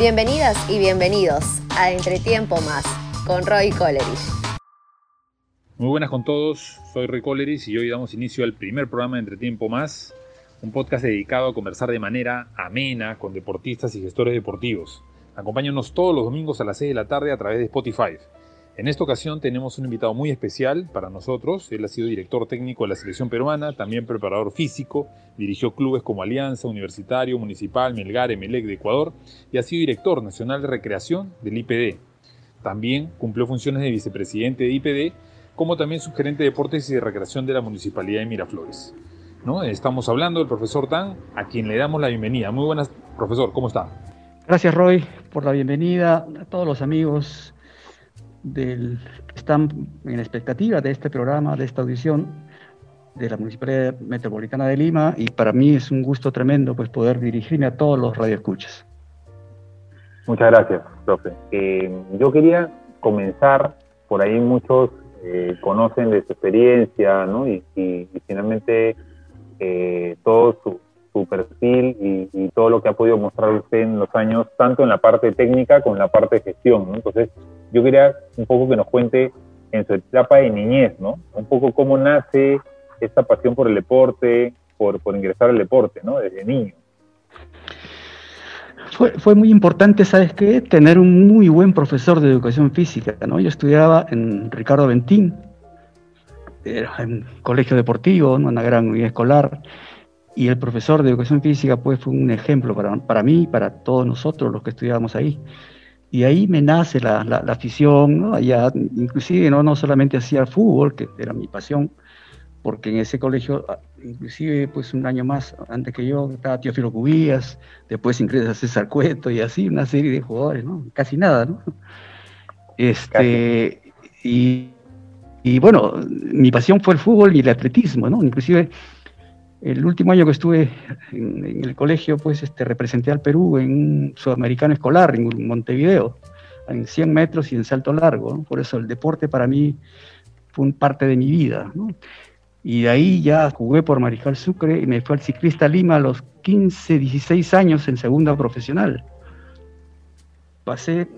Bienvenidas y bienvenidos a Entretiempo Más con Roy Coleridge. Muy buenas con todos, soy Roy Coleridge y hoy damos inicio al primer programa de Entretiempo Más, un podcast dedicado a conversar de manera amena con deportistas y gestores deportivos. Acompáñanos todos los domingos a las 6 de la tarde a través de Spotify. En esta ocasión tenemos un invitado muy especial para nosotros. Él ha sido director técnico de la selección peruana, también preparador físico, dirigió clubes como Alianza, Universitario, Municipal, Melgar, Emelec de Ecuador y ha sido director nacional de recreación del IPD. También cumplió funciones de vicepresidente de IPD, como también subgerente de deportes y de recreación de la Municipalidad de Miraflores. ¿No? Estamos hablando del profesor Tan, a quien le damos la bienvenida. Muy buenas, profesor, ¿cómo está? Gracias, Roy, por la bienvenida a todos los amigos del, están en expectativa de este programa, de esta audición de la Municipalidad Metropolitana de Lima y para mí es un gusto tremendo pues poder dirigirme a todos los radioescuchas. Muchas gracias, profe. Eh, yo quería comenzar, por ahí muchos eh, conocen de su experiencia, ¿no? Y, finalmente eh, todo su, su perfil y, todo lo que ha podido mostrar usted en los años, tanto en la parte técnica como en la parte de gestión. ¿no? Entonces, yo quería un poco que nos cuente en su etapa de niñez, ¿no? Un poco cómo nace esta pasión por el deporte, por, ingresar al deporte, ¿no? Desde niño. Fue, muy importante, ¿sabes qué? Tener un muy buen profesor de educación física, ¿no? Yo estudiaba en Ricardo Bentín, era un colegio deportivo, una gran unidad escolar, y el profesor de educación física pues fue un ejemplo para, para mí y para todos nosotros los que estudiábamos ahí. Y ahí me nace la, la, afición, ¿no? Allá, inclusive no, no solamente hacía fútbol, que era mi pasión, porque en ese colegio, ah, inclusive pues un año más antes que yo, estaba Teófilo Cubías, después ingresa César Cueto y así, una serie de jugadores, ¿no? Casi nada, ¿no? Este, y, y bueno, mi pasión fue el fútbol y el atletismo, ¿no? Inclusive el último año que estuve en, el colegio, pues este, representé al Perú en un sudamericano escolar, en Montevideo, en 100 metros y en salto largo. Por eso el deporte para mí fue parte de mi vida. Y de ahí ya jugué por Mariscal Sucre y me fue al Ciclista Lima a los 15, 16 años en segunda profesional. Pasé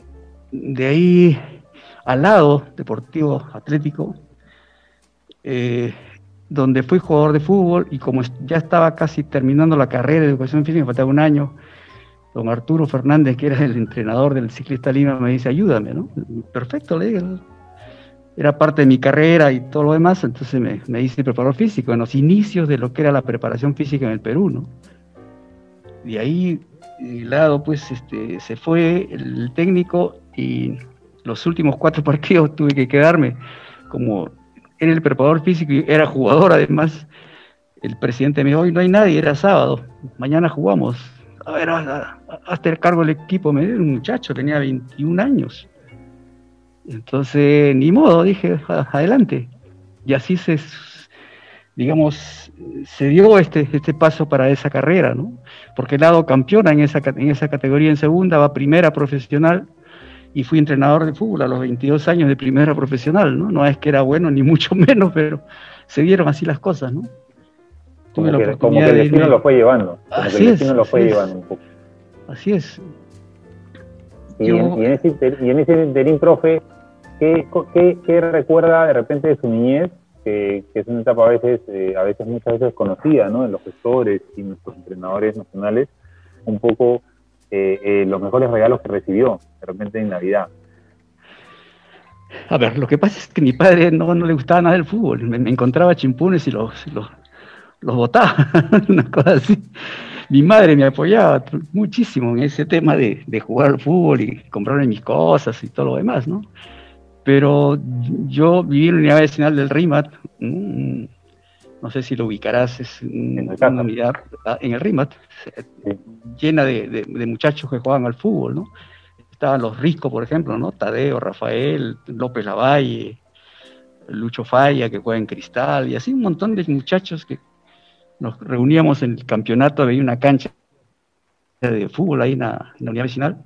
de ahí al lado deportivo atlético. Eh, donde fui jugador de fútbol y como ya estaba casi terminando la carrera de educación física, me faltaba un año, don Arturo Fernández, que era el entrenador del ciclista Lima, me dice, ayúdame, ¿no? Perfecto, le digo. Era parte de mi carrera y todo lo demás, entonces me, me hice preparador físico en los inicios de lo que era la preparación física en el Perú, ¿no? De ahí, de lado, pues, este, se fue el técnico y los últimos cuatro partidos tuve que quedarme como era el preparador físico y era jugador además. El presidente me dijo, hoy no hay nadie, era sábado, mañana jugamos. A ver, hasta el cargo del equipo, me dio un muchacho, tenía 21 años. Entonces, ni modo, dije, adelante. Y así se, digamos, se dio este, este paso para esa carrera, ¿no? Porque el lado campeona en esa, en esa categoría en segunda, va primera profesional, y fui entrenador de fútbol a los 22 años de primera profesional, ¿no? No es que era bueno ni mucho menos, pero se dieron así las cosas, ¿no? como, que, el destino lo fue llevando, como que el destino lo fue llevando un poco. Así es. Y, en, ese, interín, profe, ¿qué, qué, recuerda de repente de su niñez? Que, es una etapa a veces, eh, a veces muchas veces conocida, ¿no? En los gestores y nuestros entrenadores nacionales, un poco eh, eh, los mejores regalos que recibió de repente en Navidad. A ver, lo que pasa es que mi padre no, no le gustaba nada el fútbol. Me, encontraba chimpunes y los, los, los botaba, una cosa así. Mi madre me apoyaba muchísimo en ese tema de, de jugar al fútbol y comprarme mis cosas y todo lo demás, ¿no? Pero yo viví en la unidad vecinal del RIMAT, no sé si lo ubicarás, es una unidad en el RIMAT, llena de, muchachos que juegan al fútbol, ¿no? Estaban los Risco, por ejemplo, ¿no? Tadeo, Rafael, López Lavalle, Lucho Falla, que juega en Cristal, y así un montón de muchachos que nos reuníamos en el campeonato, había una cancha de fútbol ahí en la, unidad vecinal,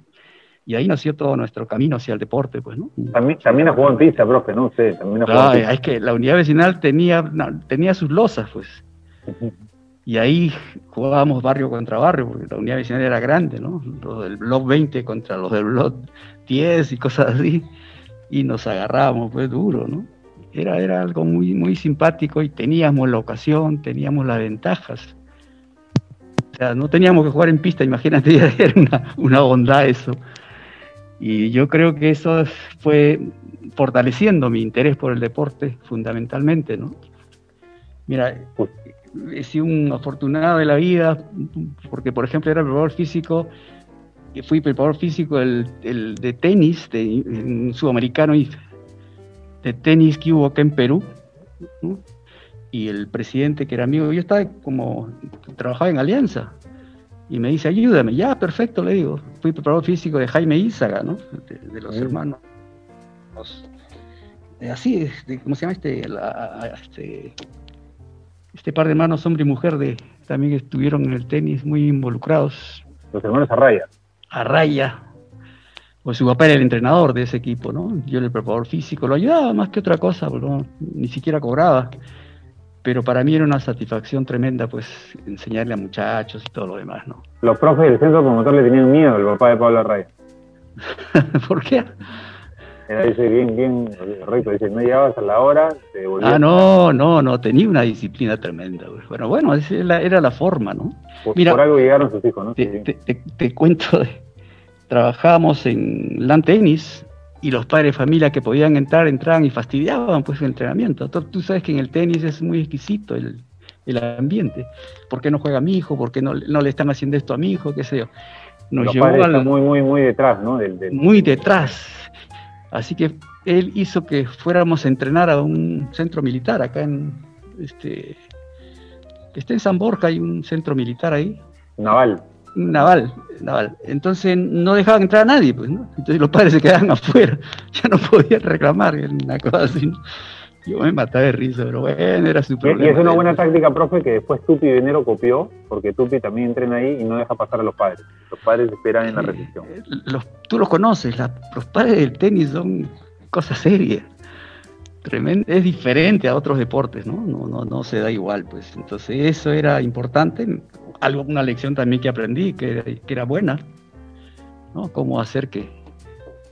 y ahí nació todo nuestro camino hacia el deporte, pues, ¿no? También, también ha jugado en pista, profe, ¿no? Sí, también ha jugado en pista. Es que la unidad vecinal tenía, tenía sus losas, pues. Y ahí jugábamos barrio contra barrio, porque la unidad vecinal era grande, ¿no? Los del blog 20 contra los del blog 10 y cosas así. Y nos agarrábamos, pues duro, ¿no? Era, era algo muy, muy simpático y teníamos la ocasión, teníamos las ventajas. O sea, no teníamos que jugar en pista, imagínate, era una, una bondad eso. Y yo creo que eso fue fortaleciendo mi interés por el deporte fundamentalmente, ¿no? Mira, he sido un afortunado de la vida porque, por ejemplo, era preparador físico, fui preparador físico el, de tenis, de, sudamericano y de tenis que hubo acá en Perú, y el presidente que era amigo, yo estaba como, trabajaba en Alianza, y me dice, ayúdame, ya, perfecto, le digo, fui preparador físico de Jaime Ízaga, ¿no? De, los hermanos, así, de, ¿cómo se llama este? este este par de hermanos, hombre y mujer, de, también estuvieron en el tenis muy involucrados. Los hermanos Arraya. Arraya. Pues su papá era el entrenador de ese equipo, ¿no? Yo era el preparador físico, lo ayudaba más que otra cosa, ni siquiera cobraba. Pero para mí era una satisfacción tremenda, pues, enseñarle a muchachos y todo lo demás, ¿no? Los profes del centro promotor le tenían miedo al papá de Pablo Arraya. ¿Por qué? Dice bien, bien rico, dice, no llegabas a la hora, te Ah, no, no, no, tenía una disciplina tremenda. Bueno, bueno, esa era la forma, ¿no? Por, Mira, por algo llegaron sus hijos, ¿no? Te, cuento, trabajábamos en LAN tenis y los padres de familia que podían entrar, entraban y fastidiaban pues el entrenamiento. Tú, sabes que en el tenis es muy exquisito el, ambiente. ¿Por qué no juega mi hijo? ¿Por qué no, no le están haciendo esto a mi hijo? ¿Qué sé yo? Nos los padres muy, muy, muy detrás, ¿no? Muy detrás Así que él hizo que fuéramos a entrenar a un centro militar acá en este está en San Borja, hay un centro militar ahí. Naval. Naval, naval. Entonces no dejaban entrar a nadie, pues, ¿no? Entonces los padres se quedaban afuera, ya no podían reclamar, una cosa así. Yo me mataba de risa, pero bueno, era su problema. Y es una buena táctica, profe, que después Tupi Venero copió, porque Tupi también entrena ahí y no deja pasar a los padres. Los padres esperan en la repetición. Los, tú los conoces, los padres del tenis son cosas serias. Tremendo, es diferente a otros deportes, ¿no? No, no, no se da igual, pues. Entonces eso era importante, algo, una lección también que aprendí, que, que era buena, ¿no? Cómo hacer que,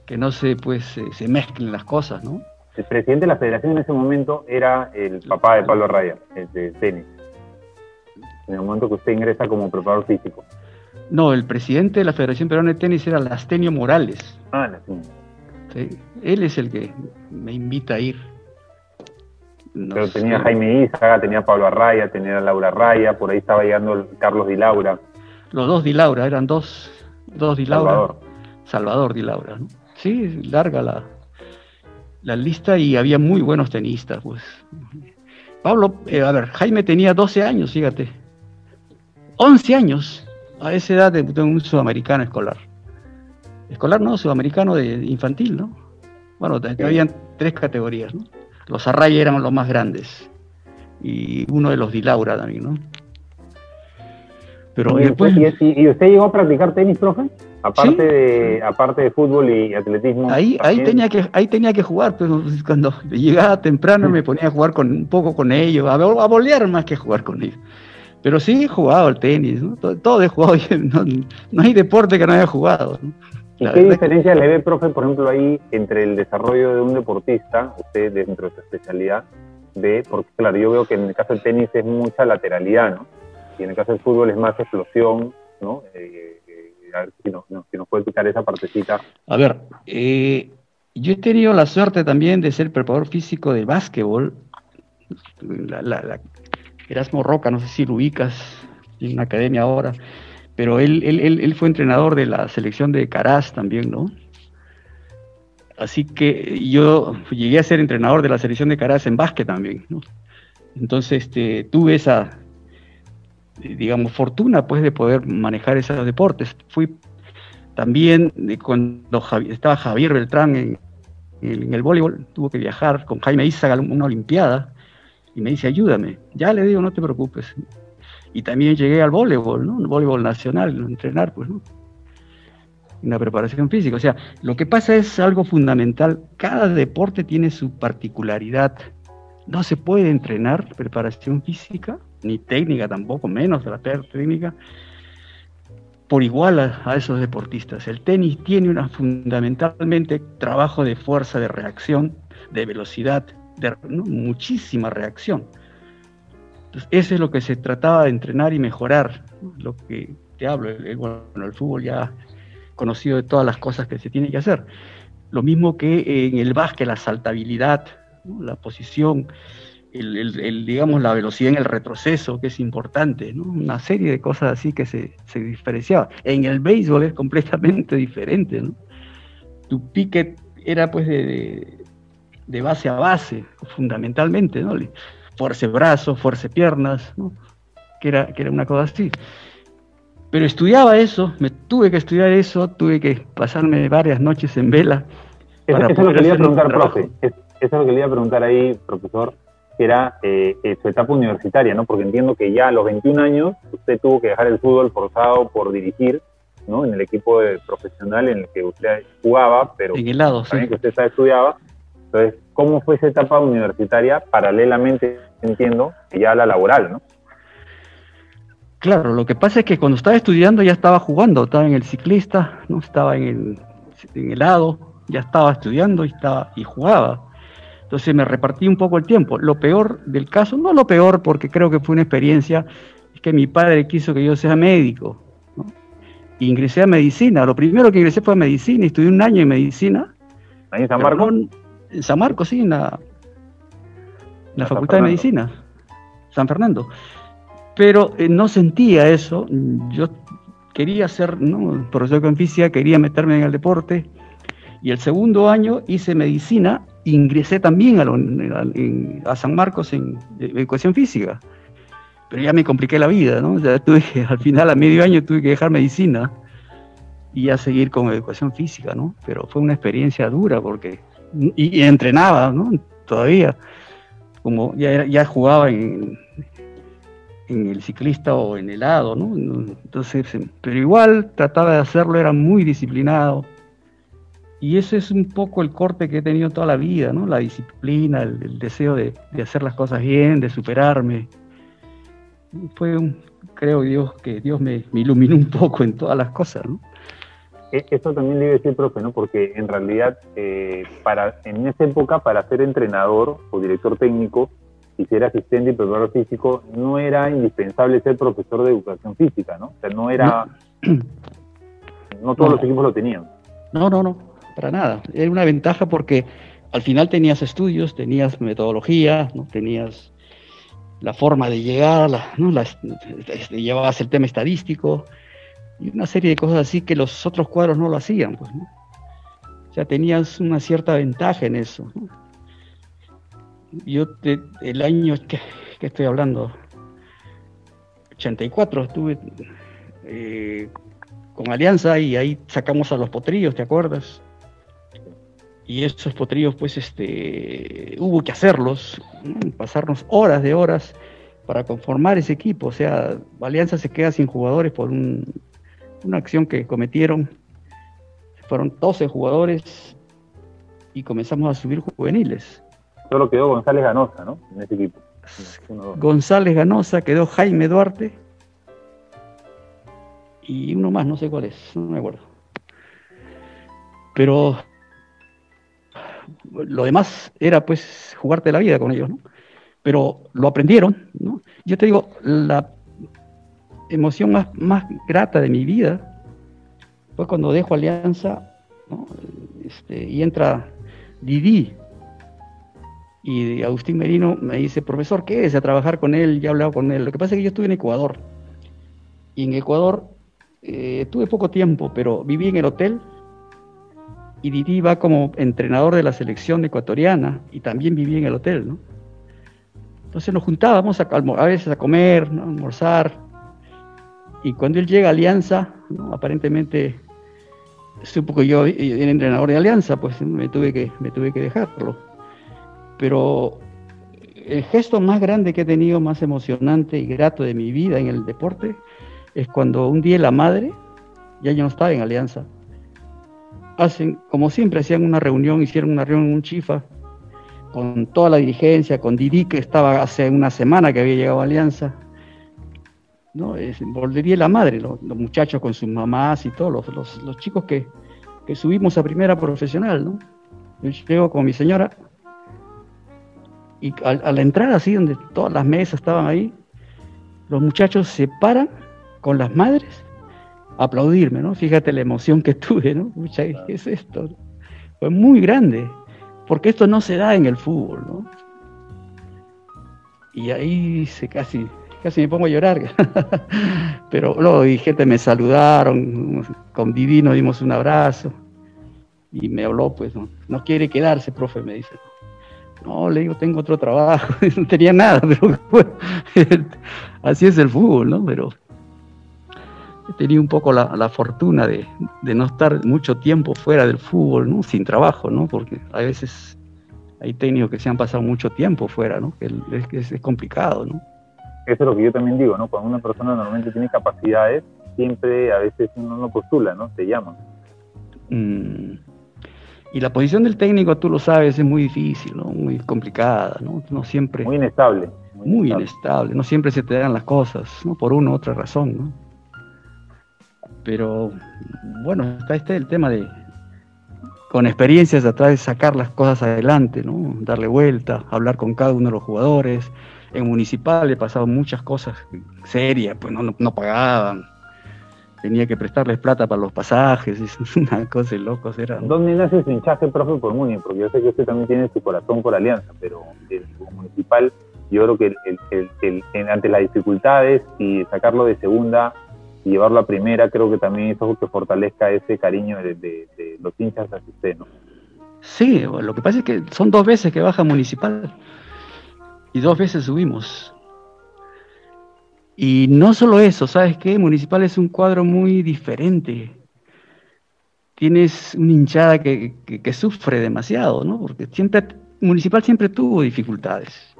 que no se, pues, se mezclen las cosas, ¿no? El presidente de la federación en ese momento era el papá de Pablo Raya, el de tenis. En el momento que usted ingresa como preparador físico. No, el presidente de la Federación Peruana de Tenis era Lastenio Morales. Ah, Lastenio. Sí, él es el que me invita a ir. Pero tenía Jaime Isaga, tenía Pablo Arraya, tenía Laura Raya, por ahí estaba llegando Carlos Di Laura. Los dos Di Laura, eran dos, dos Di Laura. Salvador. Salvador Di Laura, ¿no? Sí, larga la, la lista y había muy buenos tenistas, pues. Pablo, eh, a ver, Jaime tenía 12 años, fíjate. 11 años a esa edad de, un sudamericano escolar. Escolar no, sudamericano de infantil, ¿no? Bueno, habían tres categorías, ¿no? Los Array eran los más grandes. Y uno de los Dilaura también, ¿no? Pero ¿Y, después... ¿Y usted llegó a practicar tenis, profe? Aparte, de, aparte de fútbol y atletismo. Ahí, ahí, tenía que, ahí tenía que jugar, pero pues, cuando llegaba temprano me ponía a jugar con, un poco con ellos, a, a bolear más que jugar con ellos. Pero sí he jugado al tenis, ¿no? todo, he jugado, no, hay deporte que no haya jugado. ¿Y qué diferencia le ve, profe, por ejemplo, ahí entre el desarrollo de un deportista, usted dentro de su especialidad, ve, porque claro, yo veo que en el caso del tenis es mucha lateralidad, ¿no? Y en el caso del fútbol es más explosión, ¿no? Eh, a ver si nos, puede explicar esa partecita. A ver, eh, yo he tenido la suerte también de ser preparador físico de básquetbol. Erasmo Roca, no sé si lo ubicas, en una academia ahora, pero él, él, fue entrenador de la selección de Caraz también, ¿no? Así que yo llegué a ser entrenador de la selección de Caraz en básquet también, ¿no? Entonces este, tuve esa, digamos, fortuna pues de poder manejar esos deportes. Fui también cuando estaba Javier Beltrán en, el voleibol, tuvo que viajar con Jaime Isaga a una olimpiada y me dice, ayúdame. Ya le digo, no te preocupes. Y también llegué al voleibol, ¿no? El voleibol nacional, entrenar, pues, ¿no? Una preparación física. O sea, lo que pasa es algo fundamental. Cada deporte tiene su particularidad. No se puede entrenar preparación física ni técnica tampoco, menos de la técnica, por igual a, esos deportistas. El tenis tiene una fundamentalmente trabajo de fuerza, de reacción, de velocidad, de muchísima reacción. Entonces, eso es lo que se trataba de entrenar y mejorar, lo que te hablo, el, fútbol ya conocido de todas las cosas que se tiene que hacer. Lo mismo que en el básquet, la saltabilidad, la posición, el, digamos, la velocidad en el retroceso, que es importante, una serie de cosas así que se, se diferenciaba. En el béisbol es completamente diferente. ¿no? Tu pique era pues de, de, base a base, fundamentalmente, ¿no? Fuerza brazos, fuerza piernas, ¿no? que, era, que era una cosa así. Pero estudiaba eso, me tuve que estudiar eso, tuve que pasarme varias noches en vela. Eso, es lo que le iba a preguntar, profe. Eso es lo que le iba a preguntar ahí, profesor que era eh, eh, su etapa universitaria, ¿no? Porque entiendo que ya a los 21 años usted tuvo que dejar el fútbol forzado por dirigir, ¿no? En el equipo profesional en el que usted jugaba, pero en el lado, también que usted estudiaba. Entonces, ¿cómo fue esa etapa universitaria paralelamente, entiendo, ya a la laboral, ¿no? Claro, lo que pasa es que cuando estaba estudiando ya estaba jugando, estaba en el ciclista, no estaba en el, en el lado, ya estaba estudiando y estaba y jugaba. Entonces me repartí un poco el tiempo. Lo peor del caso, no lo peor porque creo que fue una experiencia, es que mi padre quiso que yo sea médico. ingresé a medicina. Lo primero que ingresé fue a medicina estudié un año en medicina. ¿Ahí en San Marcos? En San Marcos, sí, en la, la Facultad de Medicina, San Fernando. Pero eh, no sentía eso. Yo quería ser ¿no? profesor de física, quería meterme en el deporte. Y el segundo año hice medicina ingresé también a, a, San Marcos en, educación física, pero ya me compliqué la vida, ¿no? tuve al final, a medio año, tuve que dejar medicina y ya seguir con educación física, ¿no? Pero fue una experiencia dura porque, y, entrenaba, ¿no? Todavía, como ya, ya jugaba en, en el ciclista o en el lado, ¿no? Entonces, pero igual trataba de hacerlo, era muy disciplinado y ese es un poco el corte que he tenido toda la vida, ¿no? La disciplina, el, deseo de, hacer las cosas bien, de superarme. Fue un, creo Dios que Dios me, iluminó un poco en todas las cosas, ¿no? E, eso también le iba a decir, profe, ¿no? Porque en realidad, eh, para, en esa época, para ser entrenador o director técnico y ser asistente y preparador físico, no era indispensable ser profesor de educación física, ¿no? O sea, no era... No, todos los equipos lo tenían. No, no, no para nada. Era una ventaja porque al final tenías estudios, tenías metodología, ¿no? tenías la forma de llegar, ¿no? Este, llevabas el tema estadístico y una serie de cosas así que los otros cuadros no lo hacían. Pues, ¿no? O sea, tenías una cierta ventaja en eso. Yo el año que, estoy hablando, 84, estuve eh, con Alianza y ahí sacamos a los potrillos, ¿te acuerdas? y esos potrillos pues este hubo que hacerlos, pasarnos horas de horas para conformar ese equipo, o sea, Alianza se queda sin jugadores por una acción que cometieron, fueron 12 jugadores y comenzamos a subir juveniles. Solo quedó González Ganosa, ¿no? En ese equipo. González Ganosa, quedó Jaime Duarte y uno más, no sé cuál es, no me acuerdo. Pero lo demás era pues jugarte la vida con ellos, ¿no? Pero lo aprendieron, ¿no? Yo te digo, la emoción más, más grata de mi vida fue cuando dejo Alianza este, y entra Didi. Y Agustín Merino me dice, profesor, ¿qué es? A trabajar con él, ya he hablado con él. Lo que pasa es que yo estuve en Ecuador. Y en Ecuador eh, tuve poco tiempo, pero viví en el hotel y Didi va como entrenador de la selección ecuatoriana y también vivía en el hotel, ¿no? Entonces nos juntábamos a veces a comer, a almorzar, y cuando él llega a Alianza, aparentemente supo que yo era entrenador de Alianza, pues me tuve, que, me tuve que dejarlo. Pero el gesto más grande que he tenido, más emocionante y grato de mi vida en el deporte, es cuando un día la madre, ya yo no estaba en Alianza, hacen, como siempre, hacían una reunión, hicieron una reunión en un chifa, con toda la dirigencia, con Didi, que estaba hace una semana que había llegado a Alianza, ¿no? Es, volvería la madre, los, muchachos con sus mamás y todos los, los, chicos que, que, subimos a primera profesional, ¿no? Yo llego con mi señora y a, la entrada así, donde todas las mesas estaban ahí, los muchachos se paran con las madres a aplaudirme, ¿no? Fíjate la emoción que tuve, ¿no? ¿qué es esto? Fue muy grande, porque esto no se da en el fútbol, ¿no? Y ahí se casi casi me pongo a llorar. Pero y gente me saludaron, conviví, nos dimos un abrazo y me habló, pues, no, quiere quedarse, profe, me dice. No, le digo, tengo otro trabajo, no tenía nada, pero así es el fútbol, ¿no? Pero he tenido un poco la, fortuna de, no estar mucho tiempo fuera del fútbol, ¿no? Sin trabajo, ¿no? Porque a veces hay técnicos que se han pasado mucho tiempo fuera, ¿no? Que es, es complicado, ¿no? Eso es lo que yo también digo, ¿no? Cuando una persona normalmente tiene capacidades, siempre a veces uno no postula, ¿no? Te llaman. Mm. Y la posición del técnico, tú lo sabes, es muy difícil, ¿no? Muy complicada, ¿no? No siempre... Muy inestable. Muy, inestable. no siempre se te dan las cosas, ¿no? Por una u otra razón, ¿no? Pero, bueno, está este el tema de, con experiencias atrás de sacar las cosas adelante, ¿no? Darle vuelta, hablar con cada uno de los jugadores, en municipal he pasado muchas cosas serias, pues no, no, pagaban. Tenía que prestarles plata para los pasajes, es una cosa de locos era. ¿Dónde nace su hinchaje, profe, por Muni? Porque yo sé que usted también tiene su corazón por Alianza, pero el municipal, yo creo que el, ante las dificultades y sacarlo de segunda y llevarlo a primera, creo que también es algo que fortalezca ese cariño de, los hinchas hacia usted, ¿no? Sí, lo que pasa es que son dos veces que baja municipal y dos veces subimos. Y no solo eso, ¿sabes qué? Municipal es un cuadro muy diferente. Tienes una hinchada que, sufre demasiado, ¿no? Porque siempre, Municipal siempre tuvo dificultades.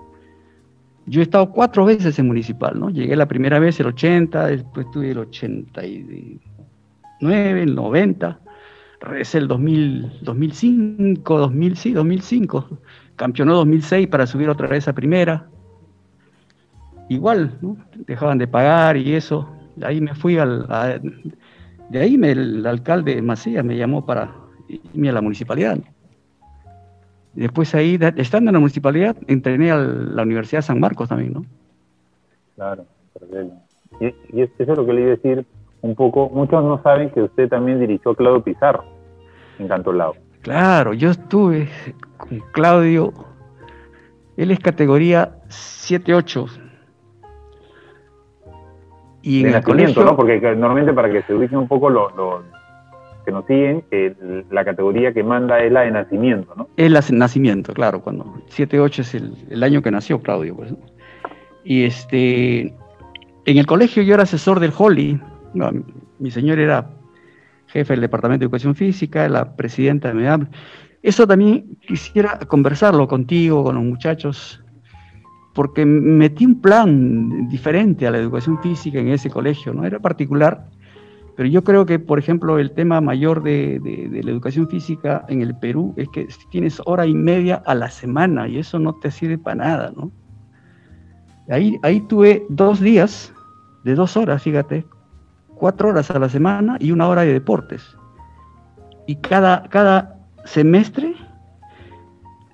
Yo he estado cuatro veces en Municipal, ¿no? Llegué la primera vez el 80, después tuve el 89, el 90, regresé el 2000, 2005, 2000, sí, 2005 campeonó 2006 para subir otra vez a primera. Igual, ¿no? dejaban de pagar y eso. De ahí me fui al. de ahí me, el alcalde Macías me llamó para irme a la municipalidad. Después ahí, estando en la municipalidad, entrené a la Universidad de San Marcos también, ¿no? Claro, y, y eso es lo que le iba a decir un poco. Muchos no saben que usted también dirigió a Claudio Pizarro en Cantolao. Claro, yo estuve con Claudio. Él es categoría 7-8. Y en el colegio, ¿no? Porque normalmente para que se ubiquen un poco los, que nos siguen, la categoría que manda es la de nacimiento, ¿no? Es la de nacimiento, claro, cuando 7-8 es el, año que nació Claudio. Pues, y este, en el colegio yo era asesor del Holly, mi señor era jefe del Departamento de Educación Física, la presidenta de MEDAM. Eso también quisiera conversarlo contigo, con los muchachos, porque metí un plan diferente a la educación física en ese colegio, ¿no? Era particular, pero yo creo que, por ejemplo, el tema mayor de, la educación física en el Perú es que tienes hora y media a la semana y eso no te sirve para nada, ¿no? Ahí, ahí tuve dos días de dos horas, fíjate, cuatro horas a la semana y una hora de deportes. Y cada, cada semestre,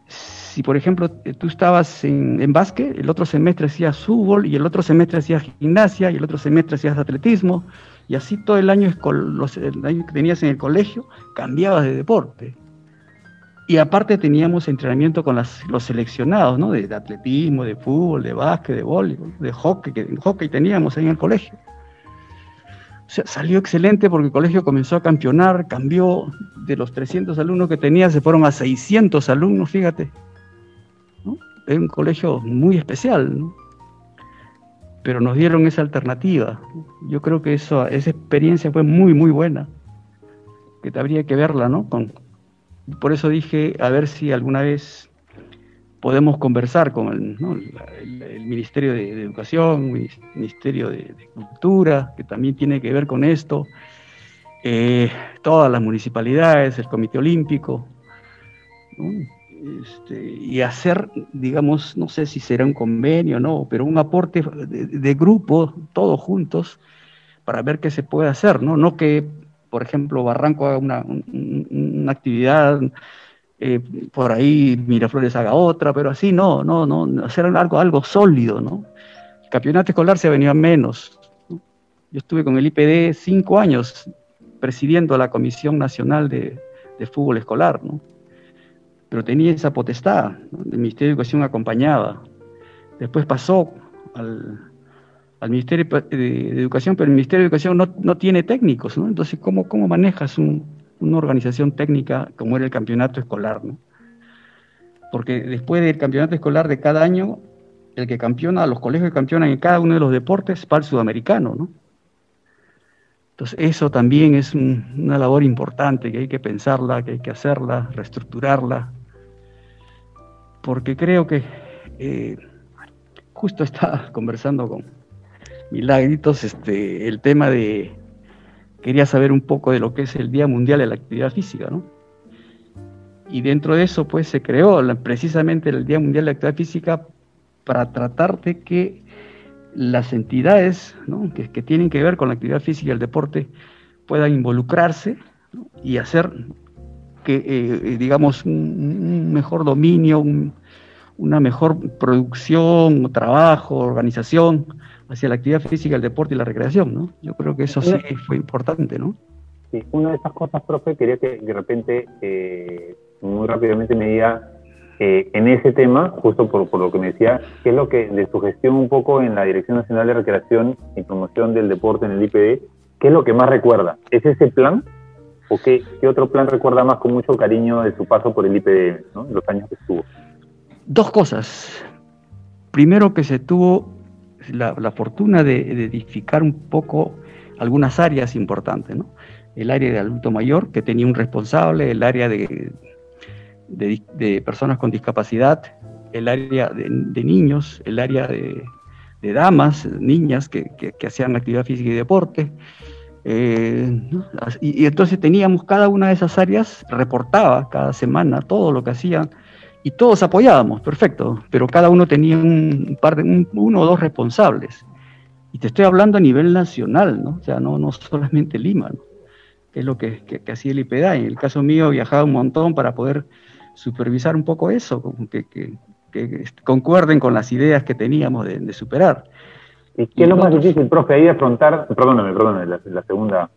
si por ejemplo tú estabas en, en básquet, el otro semestre hacías fútbol y el otro semestre hacías gimnasia y el otro semestre hacías atletismo y así todo el año, los, que tenías en el colegio cambiabas de deporte. Y aparte teníamos entrenamiento con los seleccionados, ¿no? De, atletismo, de fútbol, de básquet, de voleibol, de hockey, que hockey teníamos ahí en el colegio salió excelente porque el colegio comenzó a campeonar, cambió de los 300 alumnos que tenía, se fueron a 600 alumnos, fíjate. Es un colegio muy especial, ¿no? pero nos dieron esa alternativa. Yo creo que eso, esa experiencia fue muy, muy buena, que habría que verla, ¿no? Con, por eso dije, a ver si alguna vez podemos conversar con el, Ministerio de, Educación, el Ministerio de, Cultura, que también tiene que ver con esto, eh, todas las municipalidades, el Comité Olímpico, este, y hacer, digamos, no sé si será un convenio o no, pero un aporte de, grupo, todos juntos, para ver qué se puede hacer, ¿no? No que, por ejemplo, Barranco haga una, una actividad, eh, por ahí Miraflores haga otra, pero así no, no, no, hacer algo, algo sólido, ¿no? El campeonato escolar se venía menos. Yo estuve con el IPD cinco años presidiendo la Comisión Nacional de, Fútbol Escolar, ¿no? pero tenía esa potestad, el Ministerio de Educación acompañaba. Después pasó al, Ministerio de, Educación, pero el Ministerio de Educación no, tiene técnicos, ¿no? Entonces, ¿cómo, cómo manejas una organización técnica como era el campeonato escolar, ¿no? Porque después del campeonato escolar de cada año, el que campeona, los colegios que campeonan en cada uno de los deportes, para el sudamericano, ¿no? Entonces, eso también es una labor importante que hay que pensarla, que hay que hacerla, reestructurarla, porque creo que eh, justo estaba conversando con Milagritos este, el tema de, quería saber un poco de lo que es el Día Mundial de la Actividad Física, ¿no? Y dentro de eso, pues se creó precisamente el Día Mundial de la Actividad Física para tratar de que las entidades que, tienen que ver con la actividad física y el deporte puedan involucrarse y hacer que, eh, digamos, un, mejor dominio, una mejor producción, trabajo, organización hacia la actividad física, el deporte y la recreación, ¿no? Yo creo que eso sí fue importante, ¿no? Sí, una de esas cosas, profe, quería que de repente, eh, muy rápidamente me diga, eh, en ese tema, justo por, por, lo que me decía, ¿qué es lo que de su gestión un poco en la Dirección Nacional de Recreación y Promoción del Deporte en el IPD, qué es lo que más recuerda? ¿Es ese plan? ¿O qué, otro plan recuerda más con mucho cariño de su paso por el IPD, ¿no? los años que estuvo? Dos cosas. Primero que se tuvo la, fortuna de, edificar un poco algunas áreas importantes, ¿no? El área de adulto mayor, que tenía un responsable, el área de, personas con discapacidad, el área de, niños, el área de, damas, niñas que, que, hacían actividad física y deporte, eh, y, entonces teníamos cada una de esas áreas, reportaba cada semana todo lo que hacían y todos apoyábamos, perfecto, pero cada uno tenía un par de, uno o dos responsables. Y te estoy hablando a nivel nacional, ¿no? O sea, no, no solamente Lima, que es lo que, que, hacía el IPDA. En el caso mío viajaba un montón para poder supervisar un poco eso, que, que, concuerden con las ideas que teníamos de superar. ¿Y qué es lo más difícil, profe, ahí afrontar? Perdóname, perdóname, la, segunda.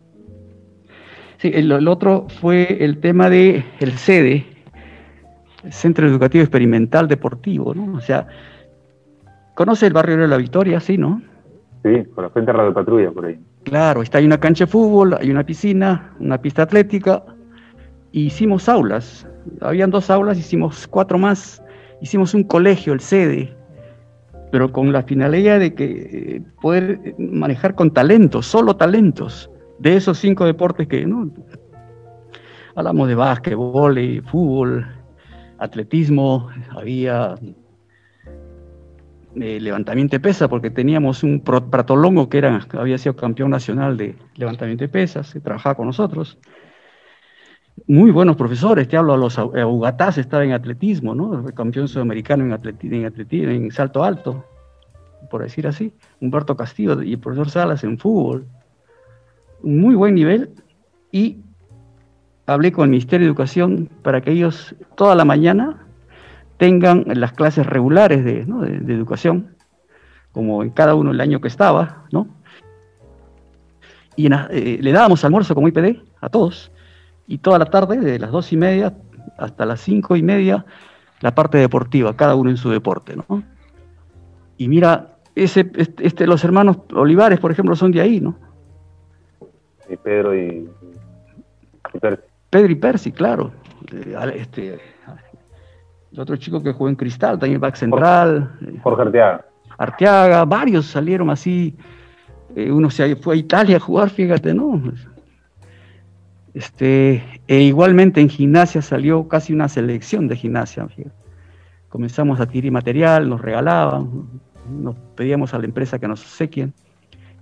Sí, el, otro fue el tema de el sede, el Centro Educativo Experimental Deportivo, ¿no? O sea, ¿conoce el barrio de la Victoria, sí, no? Sí, por la frente de Radio Patrulla, por ahí. Claro, está hay una cancha de fútbol, hay una piscina, una pista atlética, hicimos aulas, habían dos aulas, hicimos cuatro más, hicimos un colegio, el sede, pero con la finalidad de que eh, poder manejar con talentos, solo talentos, de esos cinco deportes que ¿no? hablamos de básquetbol, fútbol, atletismo, había eh, levantamiento de pesas, porque teníamos un pratolongo que era, había sido campeón nacional de levantamiento de pesas, que trabajaba con nosotros. Muy buenos profesores, te hablo a los Ugatás, estaba en atletismo, ¿no? campeón sudamericano en, atletismo, en, en salto alto, por decir así. Humberto Castillo y el profesor Salas en fútbol. Muy buen nivel y hablé con el Ministerio de Educación para que ellos toda la mañana tengan las clases regulares de, educación, como en cada uno el año que estaba, ¿no? Y eh, le dábamos almuerzo como IPD a todos, y toda la tarde, de las dos y media hasta las cinco y media, la parte deportiva, cada uno en su deporte, ¿no? Y mira, ese, este, los hermanos Olivares, por ejemplo, son de ahí, ¿no? Y Pedro y. Pedro y Percy, claro. Eh, este, el otro chico que jugó en Cristal, también back central. Jorge Arteaga. Arteaga, varios salieron así. Eh, uno se fue a Italia a jugar, fíjate, ¿no? Este, e igualmente en gimnasia salió casi una selección de gimnasia. Comenzamos a adquirir material, nos regalaban, nos pedíamos a la empresa que nos obsequien.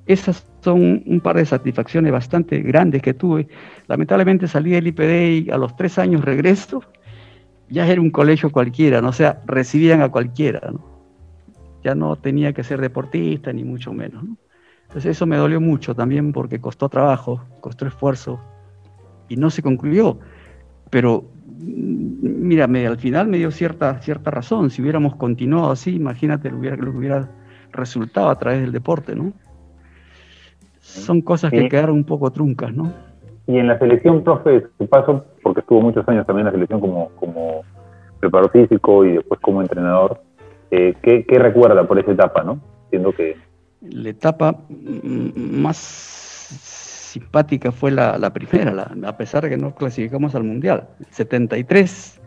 Esas son un par de satisfacciones bastante grandes que tuve. Lamentablemente salí del IPD y a los tres años regreso ya era un colegio cualquiera, ¿no? o sea, recibían a cualquiera. Ya no tenía que ser deportista, ni mucho menos, ¿no? Entonces eso me dolió mucho también porque costó trabajo, costó esfuerzo y no se concluyó. Pero mm, mira, al final me dio cierta, cierta razón. Si hubiéramos continuado así, imagínate lo, lo que hubiera resultado a través del deporte, ¿no? Son cosas que quedaron un poco truncas, ¿no? Y en la selección, profe, su paso, porque estuvo muchos años también en la selección como, como preparador físico y después como entrenador, eh, ¿qué, ¿qué, recuerda por esa etapa, no? Siendo que la etapa más simpática fue la, primera, a pesar de que no clasificamos al Mundial. 73,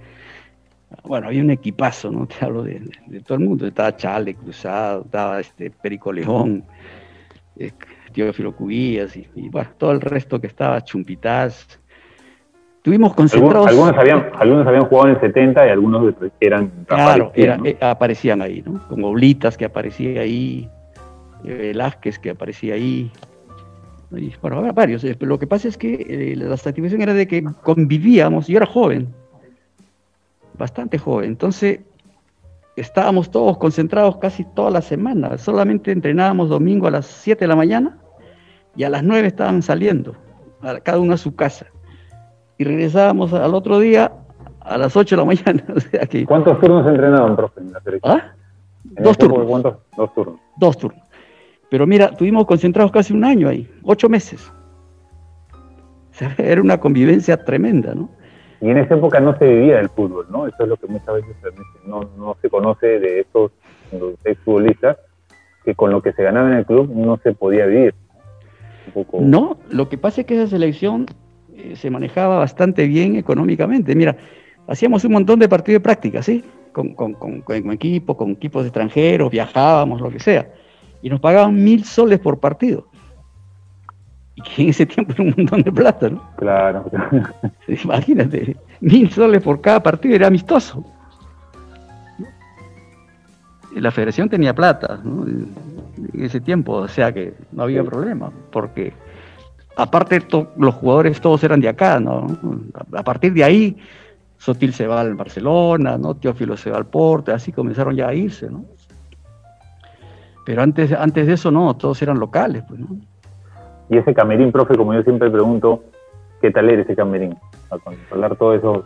bueno, había un equipazo, ¿no? Te hablo de, todo el mundo. Estaba Chale, Cruzado, estaba este Perico León, eh, Teófilo Cubías y, bueno, todo el resto que estaba, Chumpitaz. Tuvimos concentrados. Algunos, habían, algunos habían jugado en el 70 y algunos eran. Claro, eh, aparecían ahí, ¿no? Como Oblitas que aparecía ahí. Velázquez que aparecía ahí. bueno, varios. Eh, lo que pasa es que eh, la satisfacción era de que convivíamos, yo era joven, bastante joven, entonces estábamos todos concentrados casi toda la semana, solamente entrenábamos domingo a las 7 de la mañana y a las 9 estaban saliendo, cada uno a su casa. Y regresábamos al otro día a las 8 de la mañana. ¿Cuántos turnos entrenaban, profe, en la ¿Ah? Dos turnos. Dos turnos. Dos turnos. Pero mira, tuvimos concentrados casi un año ahí, ocho meses. era una convivencia tremenda, ¿no? Y en esa época no se vivía el fútbol, ¿no? Eso es lo que muchas veces no, no se conoce de estos futbolistas, que con lo que se ganaba en el club no se podía vivir. No, lo que pasa es que esa selección eh, se manejaba bastante bien económicamente. Mira, hacíamos un montón de partidos de práctica, ¿sí? Con, con, con, con equipo, con equipos extranjeros, viajábamos, lo que sea y nos pagaban mil soles por partido. Y que en ese tiempo era un montón de plata, ¿no? Claro. Imagínate, mil soles por cada partido era amistoso. La federación tenía plata ¿no? en ese tiempo, o sea que no había problema, porque aparte los jugadores todos eran de acá, ¿no? A partir de ahí, Sotil se va al Barcelona, ¿no? Teófilo se va al Porte, así comenzaron ya a irse, ¿no? Pero antes, antes de eso no, todos eran locales. Pues, ¿no? Y ese camerín, profe, como yo siempre pregunto, ¿qué tal era ese camerín? A controlar todo eso.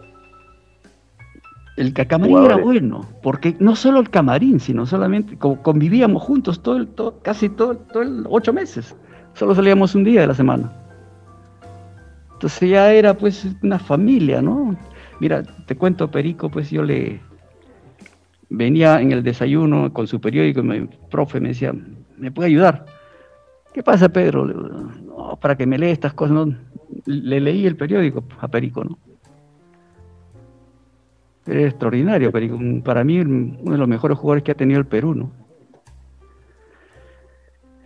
El camarín era bueno, porque no solo el camarín, sino solamente convivíamos juntos todo el, todo, casi todo, todo el ocho meses. Solo salíamos un día de la semana. Entonces ya era pues una familia, ¿no? Mira, te cuento, Perico, pues yo le, venía en el desayuno con su periódico y mi profe me decía, ¿me puede ayudar? ¿Qué pasa, Pedro? No, para que me lea estas cosas. ¿no? Le leí el periódico a Perico, ¿no? Es extraordinario, Perico. Para mí, uno de los mejores jugadores que ha tenido el Perú, ¿no?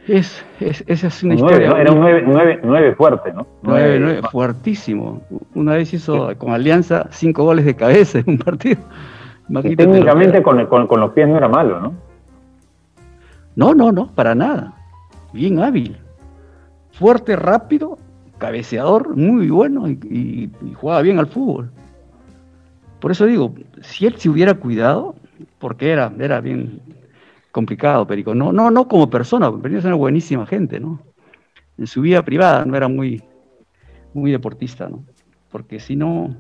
Es, es, esa es una historia. Era un 9 fuerte, ¿no? 9 fuertísimo. Una vez hizo con Alianza cinco goles de cabeza en un partido técnicamente con, con, los pies no era malo, ¿no? No, no, no, para nada. Bien hábil. Fuerte, rápido, cabeceador, muy bueno y, jugaba bien al fútbol. Por eso digo, si él se hubiera cuidado, porque era, era bien complicado, Perico. No, no, no como persona, Perico una buenísima gente, ¿no? En su vida privada no era muy, muy deportista, ¿no? Porque si no,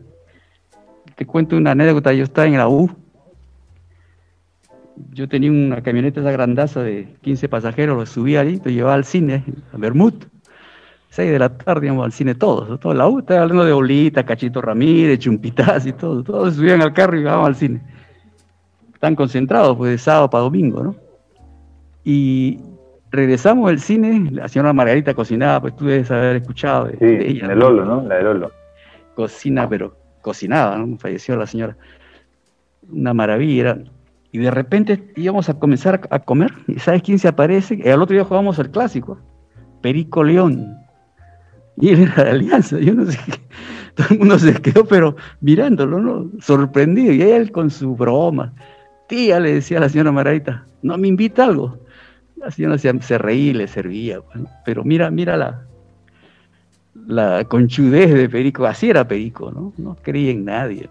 te cuento una anécdota, yo estaba en la U, yo tenía una camioneta esa grandaza de 15 pasajeros, lo subía ahí, lo llevaba al cine, a Bermud, 6 de la tarde íbamos al cine todos, toda la U, estaba hablando de Olita, Cachito Ramírez, Chumpitas y todo, todos subían al carro y íbamos al cine. Están concentrados, pues de sábado para domingo, ¿no? Y regresamos al cine, la señora Margarita cocinaba, pues tú debes haber escuchado de, sí, ella. La de Lolo, ¿no? La de Lolo. Cocina, pero cocinaba, ¿no? Falleció la señora. Una maravilla. Y de repente íbamos a comenzar a comer. ¿Y sabes quién se aparece? El otro día jugábamos el clásico. Perico León. Y él era de Alianza. Yo no sé qué. Todo el mundo se quedó, pero mirándolo, ¿no? Sorprendido. Y él con su broma. Tía, le decía a la señora Margarita, ¿no me invita algo? La señora se, reía y le servía. Pues, pero mira, mira la, la conchudez de Perico, así era Perico, ¿no? No creía en nadie.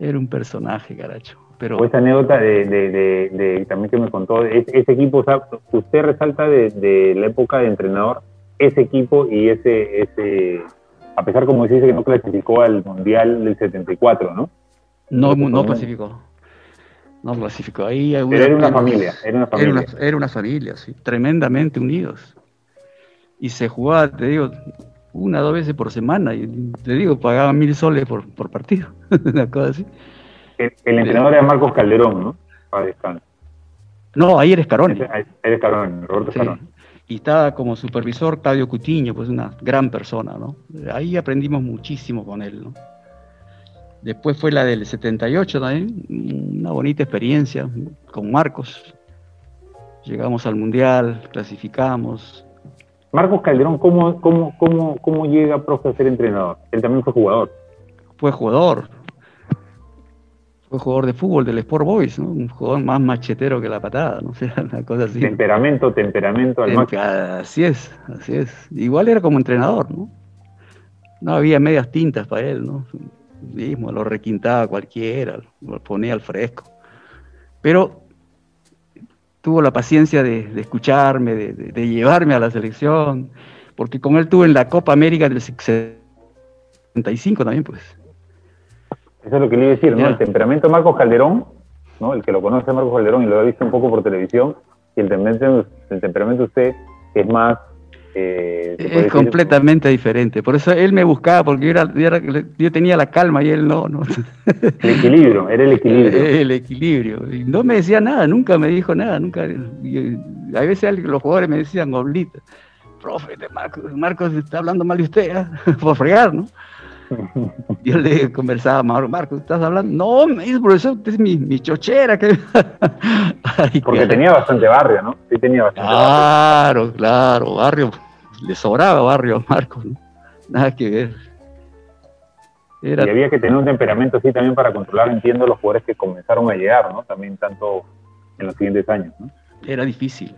Era un personaje, caracho. Pero... Esa anécdota de, también que me contó, ese, equipo, usted resalta de, la época de entrenador, ese equipo y ese, ese, a pesar como se dice que no clasificó al Mundial del 74, ¿no? No, no clasificó. No clasificó. Ahí Pero era una familia, era una familia. Era una, familia, sí, tremendamente unidos. Y se jugaba, te digo, una o dos veces por semana. Y te digo, pagaban mil soles por, por partido. una cosa así. El, entrenador era Marcos Calderón, ¿no? Para descanso. No, ahí eres Caroni. Eres Caroni, Roberto sí. Y estaba como supervisor Octavio Cutiño, pues una gran persona, ¿no? Ahí aprendimos muchísimo con él, ¿no? Después fue la del 78 también, una bonita experiencia con Marcos. Llegamos al Mundial, clasificamos. Marcos Calderón, ¿cómo, cómo, cómo, cómo llega profe a ser entrenador? Él también fue jugador. Fue jugador. Fue jugador de fútbol del Sport Boys, ¿no? Un jugador más machetero que la patada, no sé, una cosa así. Temperamento, temperamento al máximo. Así es, así es. Igual era como entrenador, ¿no? No había medias tintas para él, ¿no? mismo, lo requintaba cualquiera, lo ponía al fresco. Pero tuvo la paciencia de, escucharme, de, llevarme a la selección, porque con él tuve en la Copa América del 75 también, pues. Eso es lo que le iba a decir, ¿no? El temperamento de Marcos Calderón, ¿no? El que lo conoce a Marcos Calderón y lo ha visto un poco por televisión, y el temperamento, el temperamento de usted es más eh, es completamente diferente. Por eso él me buscaba, porque yo, tenía la calma y él no. no. El equilibrio, era el equilibrio. El equilibrio. Y no me decía nada, nunca me dijo nada. nunca. a veces los jugadores me decían, oblita, profe, Marcos, Marcos está hablando mal de usted, ¿eh? por fregar, ¿no? Yo le conversaba a Mauro, Marcos, ¿estás hablando? No, me dice, profesor, usted es mi, chochera. Porque tenía bastante barrio, ¿no? Sí, tenía bastante claro, claro, barrio le sobraba barrio a Marcos, nada que ver. Y había que tener un temperamento así también para controlar, entiendo, los jugadores que comenzaron a llegar, ¿no? También tanto en los siguientes años, ¿no? Era difícil,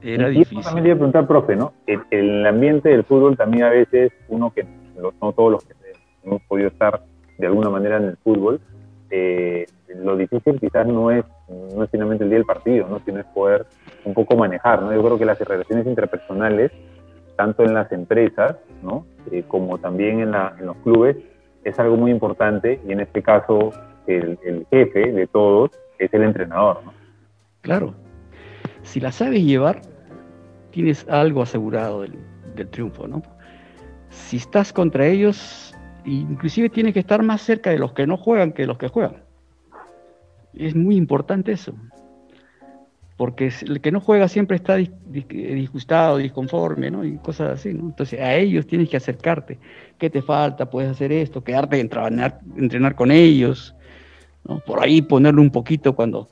era difícil. también le iba a preguntar, profe, ¿no? El, el, ambiente del fútbol también a veces, uno que, no todos los que hemos podido estar de alguna manera en el fútbol, eh, lo difícil quizás no es, no es finalmente el día del partido, ¿no? Sino es poder un poco manejar, ¿no? Yo creo que las relaciones interpersonales tanto en las empresas ¿no? Eh, como también en, los clubes, es algo muy importante y en este caso el, jefe de todos es el entrenador. Claro, si la sabes llevar, tienes algo asegurado del, del triunfo. ¿no? Si estás contra ellos, inclusive tienes que estar más cerca de los que no juegan que de los que juegan. Es muy importante eso porque el que no juega siempre está disgustado, disconforme, ¿no? Y cosas así, ¿no? Entonces a ellos tienes que acercarte. ¿Qué te falta? Puedes hacer esto, quedarte entrenar, entrenar con ellos, ¿no? Por ahí ponerle un poquito cuando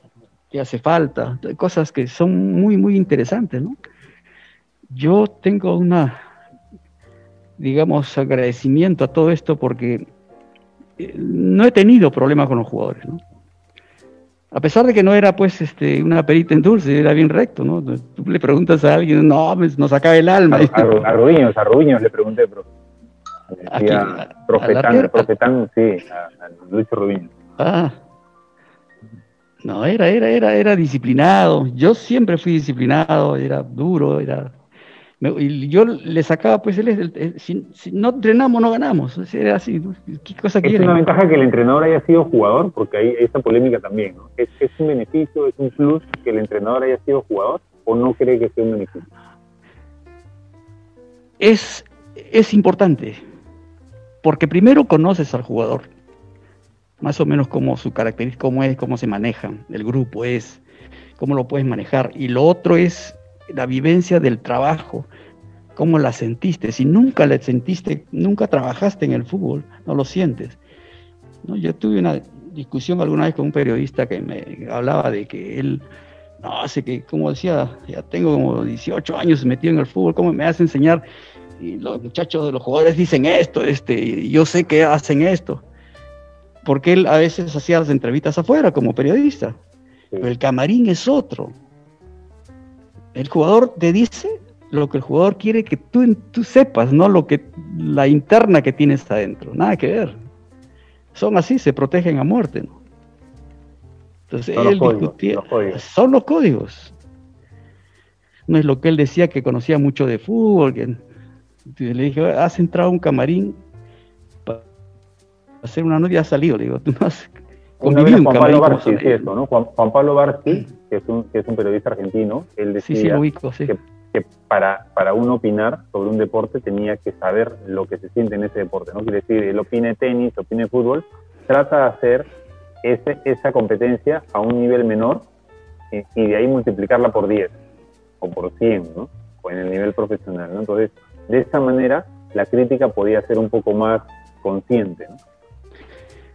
te hace falta. Cosas que son muy, muy interesantes, ¿no? Yo tengo una, digamos, agradecimiento a todo esto porque eh, no he tenido problemas con los jugadores, ¿no? a pesar de que no era pues este, una perita en dulce, era bien recto, ¿no? Tú le preguntas a alguien, no, pues, nos acaba el alma. A, a, a Rubiños, a Rubiños le pregunté, profe. Decía, profetán, profetán, sí, a, Luis Rubiños. Ah. No, era, era, era, era disciplinado. Yo siempre fui disciplinado, era duro, era y yo le sacaba, pues, él si, no entrenamos, no ganamos. Era así. ¿Qué cosa es una ventaja que el entrenador haya sido jugador, porque hay esa polémica también, ¿no? ¿Es, un beneficio, es un plus que el entrenador haya sido jugador o no cree que sea un beneficio? Es, es importante, porque primero conoces al jugador, más o menos cómo su característica, cómo es, cómo se maneja, el grupo es, cómo lo puedes manejar. Y lo otro es la vivencia del trabajo, cómo la sentiste. Si nunca la sentiste, nunca trabajaste en el fútbol, no lo sientes. ¿No? Yo tuve una discusión alguna vez con un periodista que me hablaba de que él, no, hace que, como decía, ya tengo como 18 años metido en el fútbol, ¿cómo me hace enseñar? Y los muchachos de los jugadores dicen esto, este, y yo sé que hacen esto. Porque él a veces hacía las entrevistas afuera como periodista. Pero el camarín es otro. El jugador te dice lo que el jugador quiere que tú, tú sepas, no lo que la interna que tienes adentro, nada que ver. son así, se protegen a muerte. ¿no? Entonces Son él los códigos, discutía, los códigos. son los códigos. No es lo que él decía que conocía mucho de fútbol. que- le dije, has entrado a un camarín para hacer una novia, has salido. Le digo, tú no has convivido un Juan camarín. Pablo eso, ¿no? Juan, Juan Pablo Barsky, que es, un, que es un periodista argentino, él Sí, decía sí, lo ubico, sí. que, que para, para uno opinar sobre un deporte tenía que saber lo que se siente en ese deporte, ¿no? Quiere decir, él opina de tenis, opina de fútbol, trata de hacer ese, esa competencia a un nivel menor y de ahí multiplicarla por 10 o por 100, ¿no? O en el nivel profesional, ¿no? Entonces, de esa manera, la crítica podía ser un poco más consciente.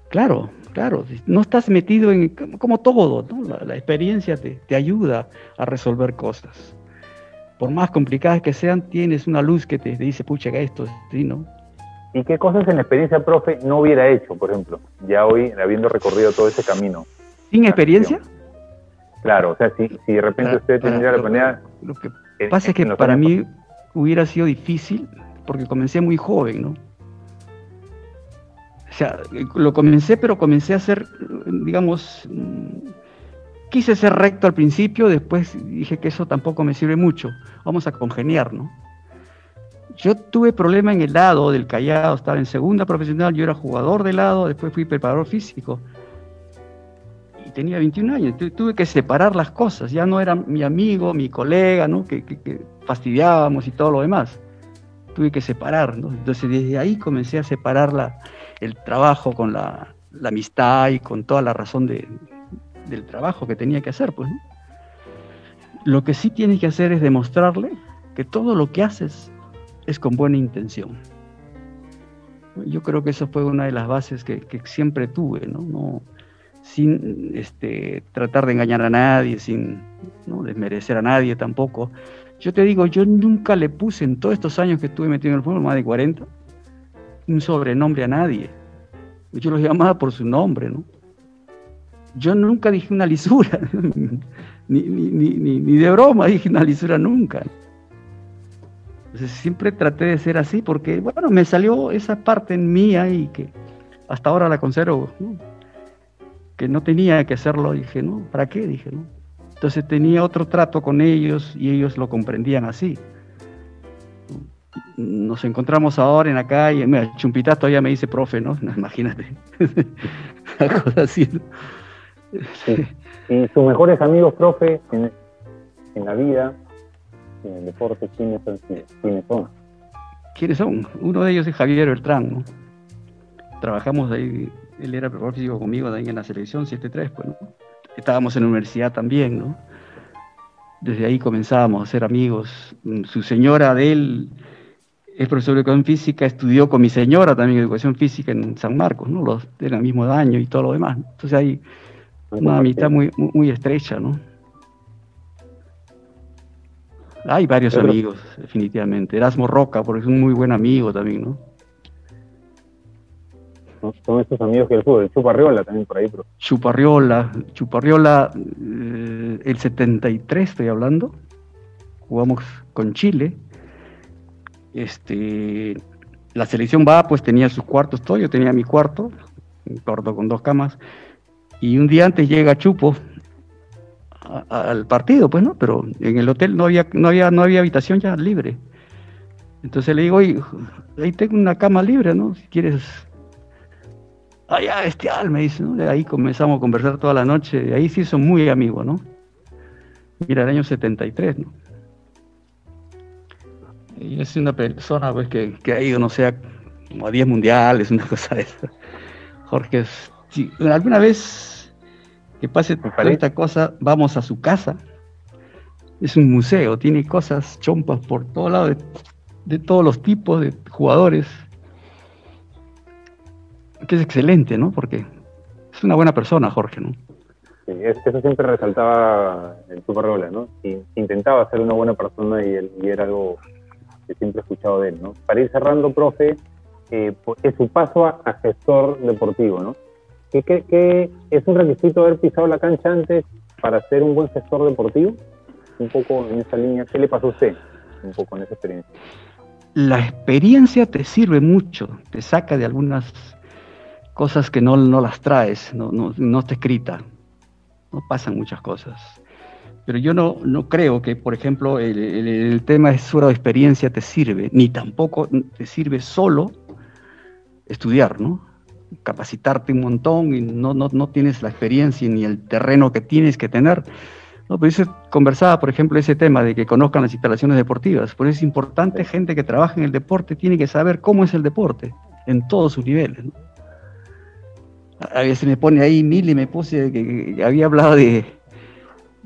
Claro, claro. No estás metido en, como todo, ¿no? La, la experiencia te, te ayuda a resolver cosas. Por más complicadas que sean, tienes una luz que te dice, pucha, que esto, sí, ¿no? ¿Y qué cosas en la experiencia, profe, no hubiera hecho, por ejemplo, ya hoy habiendo recorrido todo ese camino? ¿Sin experiencia? Claro, o sea, si, si de repente usted tendría la oportunidad... Lo que en- pasa es que en los para años- mí hubiera sido difícil porque comencé muy joven, ¿no? O sea, lo comencé, pero comencé a ser, digamos, quise ser recto al principio, después dije que eso tampoco me sirve mucho, vamos a congeniar, ¿no? Yo tuve problema en el lado del Callao, estaba en segunda profesional, yo era jugador de lado, después fui preparador físico y tenía 21 años, tu- tuve que separar las cosas, ya no era mi amigo, mi colega, ¿no? Que fastidiábamos y todo lo demás. Tuve que separar, ¿no? Entonces desde ahí comencé a separar la- el trabajo con la, la amistad y con toda la razón de- del trabajo que tenía que hacer, pues, ¿no? Lo que sí tienes que hacer es demostrarle que todo lo que haces es con buena intención. Yo creo que eso fue una de las bases que, que siempre tuve, ¿no? Sin este, tratar de engañar a nadie, sin desmerecer a nadie tampoco. Yo te digo, yo nunca le puse en todos estos años que estuve metido en el fútbol, más de 40, un sobrenombre a nadie. Yo los llamaba por su nombre, ¿no? Yo nunca dije una lisura, ni, ni, ni, ni, de broma dije una lisura nunca. Entonces siempre traté de ser así porque, bueno, me salió esa parte en mía y que hasta ahora la conservo, ¿no? que no tenía que hacerlo, dije, no, ¿para qué? Dije, ¿no? Entonces tenía otro trato con ellos y ellos lo comprendían así. Nos encontramos ahora en la calle, mira, Chumpita todavía me dice profe, ¿no? Imagínate. Una cosa así. Sí. Y sus mejores amigos, profe, en, en la vida, en el deporte, ¿quiénes sido? ¿Quiénes son? ¿Quiénes son? Uno de ellos es Javier Beltrán, ¿no? Trabajamos ahí, él era preparador físico conmigo ahí en la selección 7-3, pues, ¿no? Estábamos en la universidad también, ¿no? Desde ahí comenzábamos a ser amigos. Mm, Su señora de él es profesor de educación física, estudió con mi señora también educación física en San Marcos, ¿no? Los del mismo año y todo lo demás. ¿no? Entonces hay una amistad muy, muy, estrecha, ¿no? Hay varios amigos, definitivamente. Erasmo Roca, porque es un muy buen amigo también, ¿no? Son estos amigos que el fútbol, Chuparriola también por ahí, profe. Chuparriola, Chuparriola, eh, el 73 estoy hablando, jugamos con Chile, este, la selección va, pues tenía sus cuartos, todo, yo tenía mi cuarto, un cuarto con dos camas, y un día antes llega Chupo al partido, pues no, pero en el hotel no había, no había, no había habitación ya libre. Entonces le digo, oye, ahí tengo una cama libre, ¿no? Si quieres Ah, ya, bestial, me dice, ¿no? De ahí comenzamos a conversar toda la noche, y ahí sí son muy amigos, ¿no? Mira, el año 73, ¿no? Y es una persona, pues, que, que ha ido, no sé, como a 10 mundiales, una cosa de esa. Jorge, es- si alguna vez que pase toda esta cosa, vamos a su casa. Es un museo, tiene cosas chompas por todos lados, de, de todos los tipos de jugadores que es excelente, ¿no? Porque es una buena persona, Jorge, ¿no? Sí, es- eso siempre resaltaba el Chuparriola, ¿no? Y intentaba ser una buena persona y, él- y era algo que siempre he escuchado de él, ¿no? Para ir cerrando, profe, eh, po- es su paso a, a gestor deportivo, ¿no? ¿Qué, es un requisito haber pisado la cancha antes para ser un buen gestor deportivo? Un poco en esa línea, ¿qué le pasó a usted? Un poco en esa experiencia. La experiencia te sirve mucho, te saca de algunas cosas que no, no las traes, no, no, no te escrita, no pasan muchas cosas. Pero yo no, no creo que, por ejemplo, el, el, tema de su experiencia te sirve, ni tampoco te sirve solo estudiar, ¿no? Capacitarte un montón y no, no, no tienes la experiencia ni el terreno que tienes que tener. No, pero eso conversaba, por ejemplo, ese tema de que conozcan las instalaciones deportivas. Por eso es importante, gente que trabaja en el deporte tiene que saber cómo es el deporte, en todos sus niveles. ¿no? A veces me pone ahí mil y me puse que, había hablado de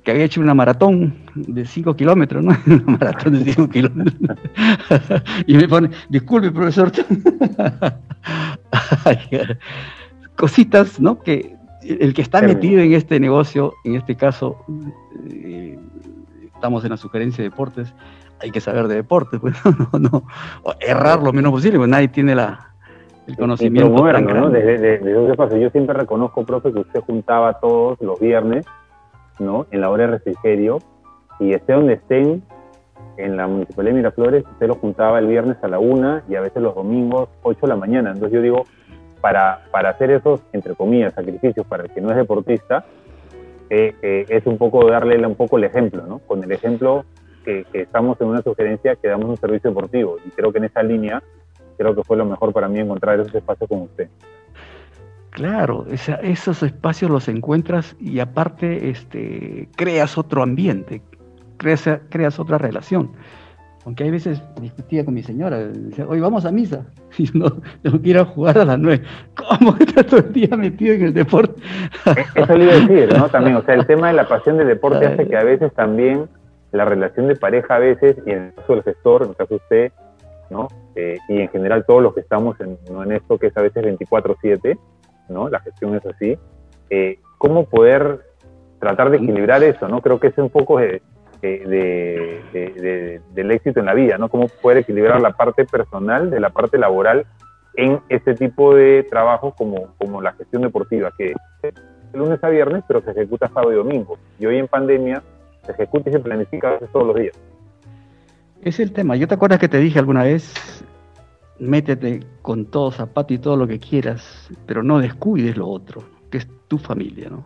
que había hecho una maratón de 5 kilómetros, ¿no? Una maratón de 5 kilómetros. y me pone, disculpe, profesor. Cositas, ¿no? Que el que está metido en este negocio, en este caso, eh, estamos en la sugerencia de deportes, hay que saber de deportes, pues no, no, errar lo menos posible, pues nadie tiene la, el conocimiento. ¿no? Desde, desde, Yo siempre reconozco, profe, que usted juntaba todos los viernes, ¿no? En la hora de refrigerio, y esté donde estén, en la Municipalidad de Miraflores, usted lo juntaba el viernes a la una y a veces los domingos 8 de la mañana. Entonces yo digo, para, para hacer esos, entre comillas, sacrificios para el que no es deportista, eh, eh, es un poco darle un poco el ejemplo, ¿no? Con el ejemplo que, que, estamos en una sugerencia que damos un servicio deportivo. Y creo que en esa línea creo que fue lo mejor para mí encontrar esos espacios con usted. Claro, esos espacios los encuentras y aparte este, creas otro ambiente, creas, creas otra relación. Aunque hay veces discutía con mi señora, decía, hoy vamos a misa, y no, tengo que ir a jugar a las nueve. ¿Cómo estás todo el día metido en el deporte? E, eso le iba a decir, ¿no? También, o sea, el tema de la pasión del deporte hace que a veces también la relación de pareja a veces, y en el caso del gestor, en el caso de usted, ¿no? Eh, y en general todos los que estamos en, en esto que es a veces 24/7, ¿no? La gestión es así. Eh, ¿Cómo poder tratar de equilibrar eso, no? Creo que es un poco de, del éxito en la vida, ¿no? Cómo poder equilibrar la parte personal de la parte laboral en este tipo de trabajo como, como la gestión deportiva, que es de lunes a viernes, pero se ejecuta sábado y domingo. Y hoy en pandemia se ejecuta y se planifica todos los días. Es el tema. Yo te acuerdas que te dije alguna vez, métete con todo zapato y todo lo que quieras, pero no descuides lo otro, que es tu familia, ¿no?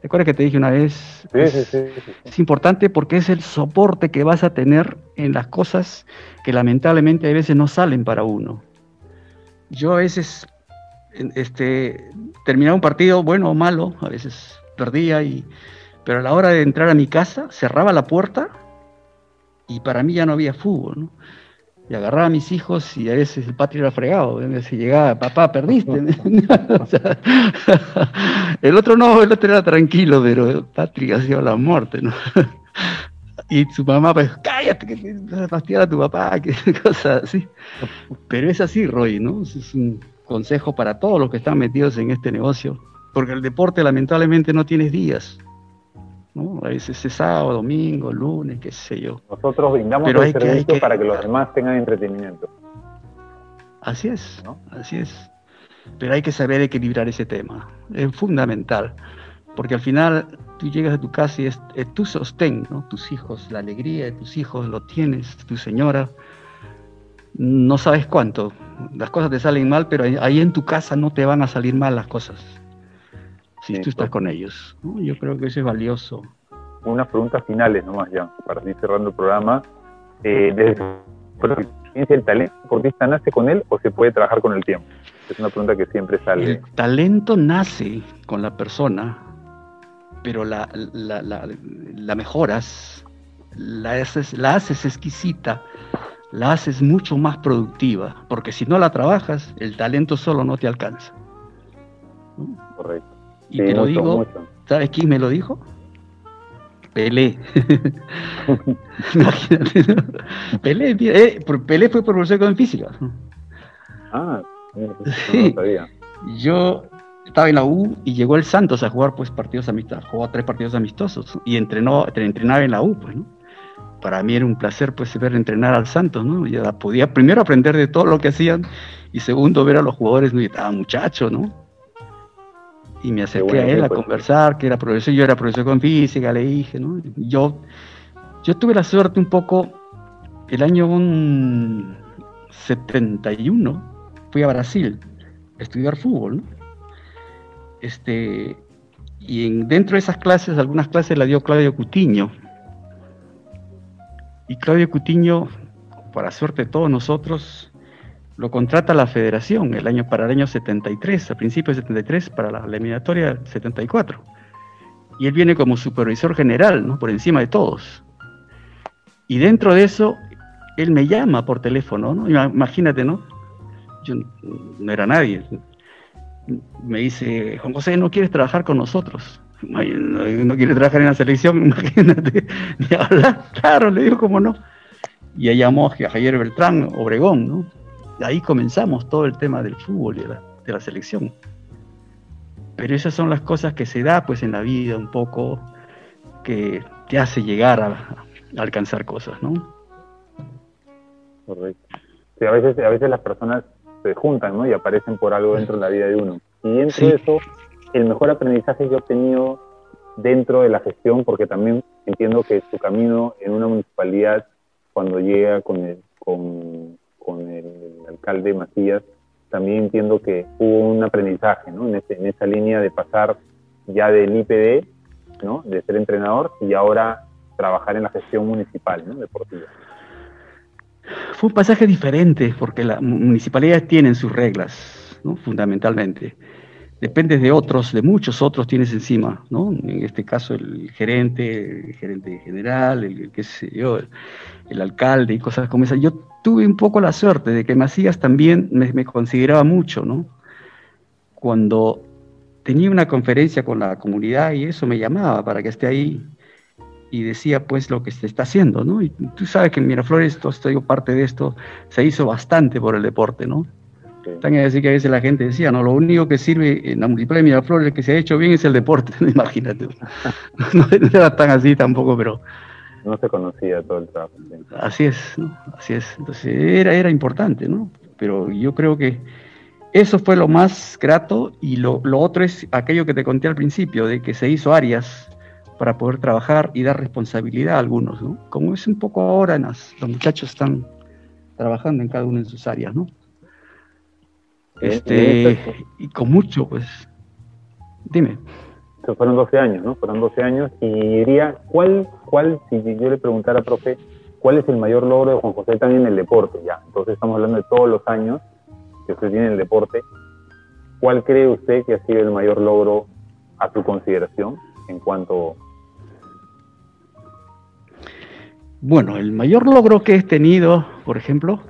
¿Te acuerdas que te dije una vez? es, es, importante porque es el soporte que vas a tener en las cosas que lamentablemente a veces no salen para uno. Yo a veces este, terminaba un partido bueno o malo, a veces perdía, y, pero a la hora de entrar a mi casa cerraba la puerta y para mí ya no había fútbol, ¿no? Y agarraba a mis hijos y a veces el patio era fregado, a veces llegaba, papá, perdiste. el otro no, el otro era tranquilo, pero Patrick hacía la muerte, ¿no? y su mamá, pues, cállate, que te vas a fastidiar a tu papá, que cosas así. Pero es así, Roy, ¿no? Es un consejo para todos los que están metidos en este negocio, porque el deporte lamentablemente no tienes días. ¿No? A veces es sábado, domingo, lunes, qué sé yo. Nosotros brindamos el servicio para que los demás tengan entretenimiento. Así es, ¿no? así es. Pero hay que saber equilibrar ese tema. Es fundamental. Porque al final tú llegas a tu casa y es, tu sostén, ¿no? Tus hijos, la alegría de tus hijos lo tienes, tu señora. No sabes cuánto. Las cosas te salen mal, pero ahí en tu casa no te van a salir mal las cosas si tú estás con ellos. Yo creo que eso es valioso. Unas preguntas finales nomás ya, para ir cerrando el programa. Eh, desde ¿el talento deportista nace con él o se puede trabajar con el tiempo? Es una pregunta que siempre sale. El talento nace con la persona, pero la, la, la, mejoras, la haces, la haces exquisita, la haces mucho más productiva, porque si no la trabajas, el talento solo no te alcanza. Correcto. Y te lo digo, ¿sabes quién me lo dijo? Pelé. Imagínate. Pelé, eh, Pelé fue profesor en física. Ah, sí. Yo estaba en la U y llegó el Santos a jugar pues partidos amistosos, jugó tres partidos amistosos y entrenó, entrenaba en la U, pues, ¿no? Para mí era un placer pues ver entrenar al Santos, ¿no? Ya podía primero aprender de todo lo que hacían y segundo ver a los jugadores, ¿no? Y estaba muchacho, ¿no? Y me acerqué a él a conversar, que era profesor, yo era profesor con física, le dije, ¿no? Yo, yo tuve la suerte un poco, el año 71, fui a Brasil a estudiar fútbol, ¿no? Este, y en, dentro de esas clases, algunas clases las dio Claudio Cutiño. Y Claudio Cutiño, para suerte de todos nosotros, lo contrata la federación el año, para el año 73, a principios de 73, para la eliminatoria 74. Y él viene como supervisor general, ¿no? por encima de todos. Y dentro de eso, él me llama por teléfono, ¿no? Imagínate, ¿no? Yo no era nadie. Me dice, Juan José, ¿no quieres trabajar con nosotros? No, no quiere trabajar en la selección, imagínate. Ni hablar, claro, le digo, ¿cómo no? Y ahí llamó a Javier Beltrán, Obregón, ¿no? Ahí comenzamos todo el tema del fútbol y de la, de la selección. Pero esas son las cosas que se da pues en la vida un poco que te hace llegar a, alcanzar cosas, ¿no? Correcto. Sí, a veces, a veces las personas se juntan, ¿no? Y aparecen por algo dentro de la vida de uno. Y dentro de eso, el mejor aprendizaje que he obtenido dentro de la gestión, porque también entiendo que su camino en una municipalidad, cuando llega con el, con, con el alcalde Macías, también entiendo que hubo un aprendizaje, ¿no? En, en esa línea de pasar ya del IPD, ¿no? De ser entrenador y ahora trabajar en la gestión municipal, ¿no? Deportiva. Fue un pasaje diferente porque las municipalidades tienen sus reglas, ¿no? fundamentalmente. Dependes de otros, de muchos otros tienes encima, ¿no? En este caso el gerente, el gerente general, el, qué sé yo, el, alcalde y cosas como esas. Yo tuve un poco la suerte de que Macías también me, me consideraba mucho, ¿no? Cuando tenía una conferencia con la comunidad y eso me llamaba para que esté ahí y decía pues lo que se está haciendo, ¿no? Y tú sabes que en Miraflores, todo esto, digo, parte de esto se hizo bastante por el deporte, ¿no? También decir que a veces la gente decía, no, lo único que sirve en la municipalidad de Miraflores que se ha hecho bien es el deporte, imagínate. No, era tan así tampoco, pero... No se conocía todo el trabajo. Así es, ¿no? Así es. Entonces era, era importante, ¿no? Pero yo creo que eso fue lo más grato y lo, lo otro es aquello que te conté al principio, de que se hizo áreas para poder trabajar y dar responsabilidad a algunos, ¿no? Como es un poco ahora, los muchachos están trabajando en cada una de sus áreas, ¿no? Este, y con mucho, pues, dime. Fueron 12 años, ¿no? Fueron 12 años y diría, ¿cuál, cuál, si yo le preguntara, profe, cuál es el mayor logro de Juan José también en el deporte? Ya, entonces estamos hablando de todos los años que usted tiene en el deporte. ¿Cuál cree usted que ha sido el mayor logro a su consideración en cuanto Bueno, el mayor logro que he tenido, por ejemplo,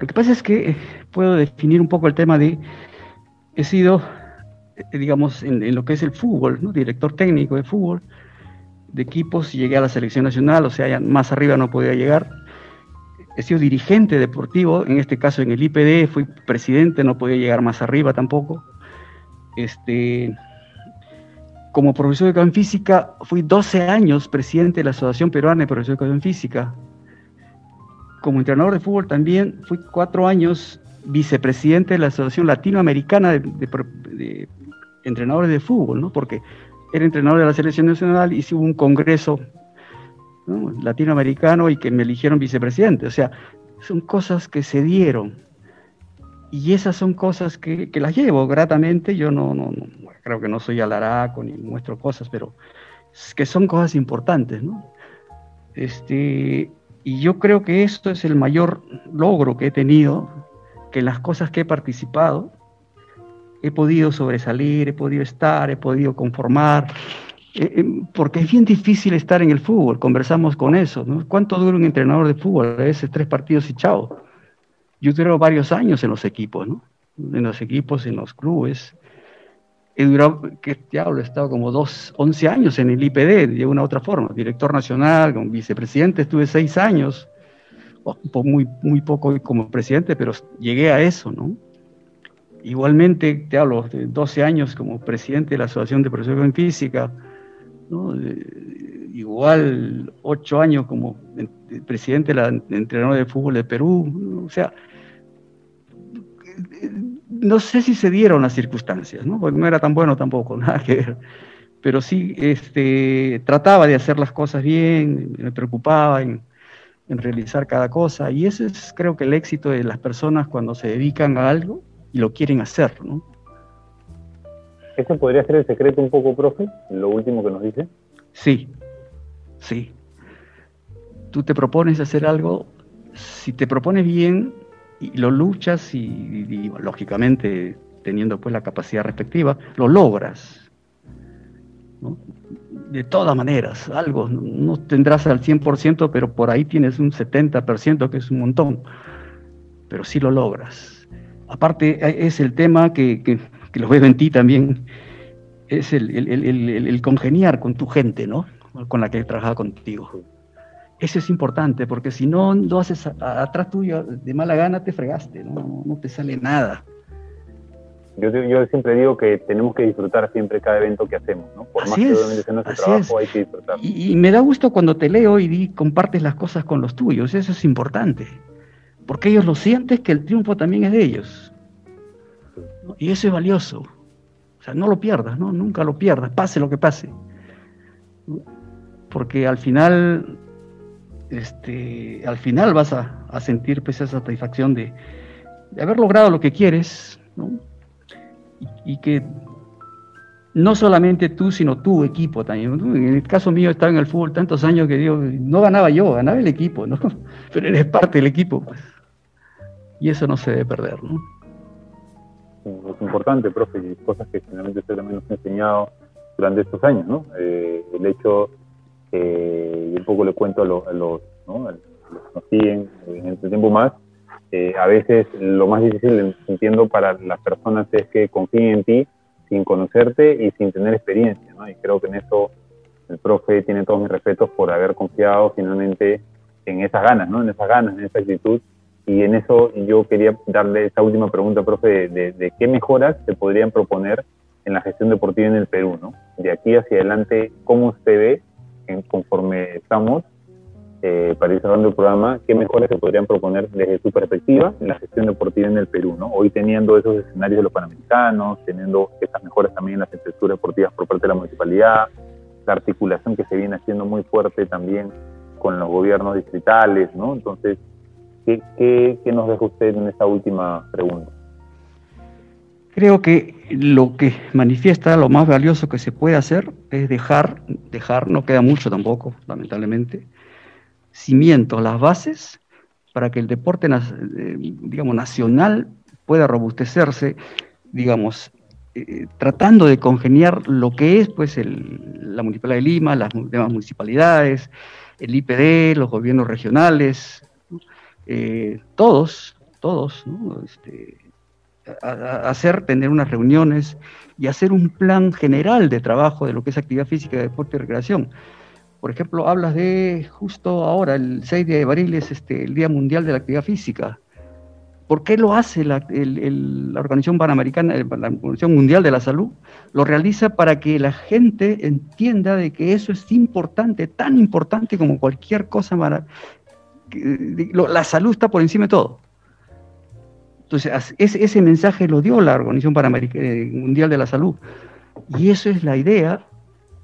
lo que pasa es que puedo definir un poco el tema de, he sido, digamos, en, lo que es el fútbol, director técnico de fútbol, de equipos, llegué a la selección nacional, o sea, más arriba no podía llegar. He sido dirigente deportivo, en este caso en el IPD, fui presidente, no podía llegar más arriba tampoco. Este, como profesor de educación física, fui 12 años presidente de la Asociación Peruana de Profesores de Educación Física. Como entrenador de fútbol también fui cuatro años vicepresidente de la Asociación Latinoamericana de, Entrenadores de Fútbol, ¿no? porque era entrenador de la Selección Nacional y hubo un congreso latinoamericano y que me eligieron vicepresidente. O sea, son cosas que se dieron. Y esas son cosas que, las llevo gratamente. Yo no, no, creo que no soy alaraco ni muestro cosas, pero que son cosas importantes, ¿no? Este, y yo creo que esto es el mayor logro que he tenido, que las cosas que he participado he podido sobresalir, he podido estar, he podido conformar, eh, eh, porque es bien difícil estar en el fútbol, conversamos con eso, ¿no? ¿Cuánto dura un entrenador de fútbol? A veces tres partidos y chao. Yo durado varios años en los equipos, ¿no? En los equipos, en los clubes, he durado, que diablo, he estado como dos, 11 años en el IPD, de una u otra forma, director nacional, como vicepresidente, estuve seis años, muy, muy poco como presidente, pero llegué a eso, ¿no? Igualmente, te hablo, de 12 años como presidente de la Asociación de Profesores en Física, ¿no? igual ocho años como presidente de la entrenador de fútbol de Perú, o sea, no sé si se dieron las circunstancias, ¿no? Porque no era tan bueno tampoco, nada que ver. Pero sí este, trataba de hacer las cosas bien, me preocupaba en, realizar cada cosa. Y ese es creo que el éxito de las personas cuando se dedican a algo y lo quieren hacer, ¿no? ¿Ese podría ser el secreto un poco, profe? Lo último que nos dice. Sí, sí. Tú te propones hacer algo, si te propones bien y lo luchas y, lógicamente teniendo pues la capacidad respectiva, lo logras. De todas maneras, algo, no tendrás al 100%, pero por ahí tienes un 70%, que es un montón, pero sí lo logras. Aparte, es el tema que, que, que lo veo en ti también, es el, congeniar con tu gente, ¿no? Con la que he trabajado contigo. Eso es importante, porque si no lo haces atrás tuyo de mala gana, te fregaste, ¿no? No te sale nada. Yo, yo siempre digo que tenemos que disfrutar siempre cada evento que hacemos, ¿no? Por más que obviamente sea nuestro trabajo, hay que disfrutar. Y, me da gusto cuando te leo y compartes las cosas con los tuyos, eso es importante. Porque ellos lo sienten que el triunfo también es de ellos. Y eso es valioso. O sea, no lo pierdas, ¿no? Nunca lo pierdas, pase lo que pase. Porque al final, este, al final vas a, sentir pues, esa satisfacción de, haber logrado lo que quieres, ¿no? Y, que no solamente tú, sino tu equipo también. En el caso mío, estaba en el fútbol tantos años que digo, no ganaba yo, ganaba el equipo, ¿no? Pero eres parte del equipo, pues. Y eso no se debe perder, ¿no? es importante, profe, y cosas que finalmente usted también nos ha enseñado durante estos años, ¿no? Eh, el hecho, eh, y un poco le cuento a, los, ¿no? que nos siguen en este tiempo más, eh, a veces lo más difícil, entiendo, para las personas es que confíen en ti sin conocerte y sin tener experiencia, ¿no? Y creo que en eso el profe tiene todos mis respetos por haber confiado finalmente en esas ganas, ¿no? En esas ganas, en esa actitud y en eso yo quería darle esta última pregunta, profe, de, qué mejoras se podrían proponer en la gestión deportiva en el Perú, ¿no? De aquí hacia adelante, ¿cómo usted ve, en, conforme estamos, eh, para ir cerrando el programa, qué mejoras se podrían proponer desde su perspectiva en la gestión deportiva en el Perú, ¿no? Hoy teniendo esos escenarios de los panamericanos, teniendo esas mejoras también en las infraestructuras deportivas por parte de la municipalidad, la articulación que se viene haciendo muy fuerte también con los gobiernos distritales, ¿no? Entonces, ¿Qué, nos deja usted en esta última pregunta? Creo que lo que manifiesta lo más valioso que se puede hacer es dejar, dejar, no queda mucho tampoco, lamentablemente, cimientos, las bases para que el deporte, eh, digamos, nacional pueda robustecerse, digamos, eh, tratando de congeniar lo que es, pues, la Municipalidad de Lima, las demás municipalidades, el IPD, los gobiernos regionales, eh, todos, todos, este, hacer, tener unas reuniones y hacer un plan general de trabajo de lo que es actividad física, deporte y recreación. Por ejemplo, hablas de justo ahora, el 6 de abril es este, el Día Mundial de la Actividad Física. ¿Por qué lo hace la, Organización Panamericana, la Organización Mundial de la Salud? Lo realiza para que la gente entienda de que eso es importante, tan importante como cualquier cosa la salud está por encima de todo. Entonces, ese, mensaje lo dio la Organización eh, Mundial de la Salud. Y eso es la idea.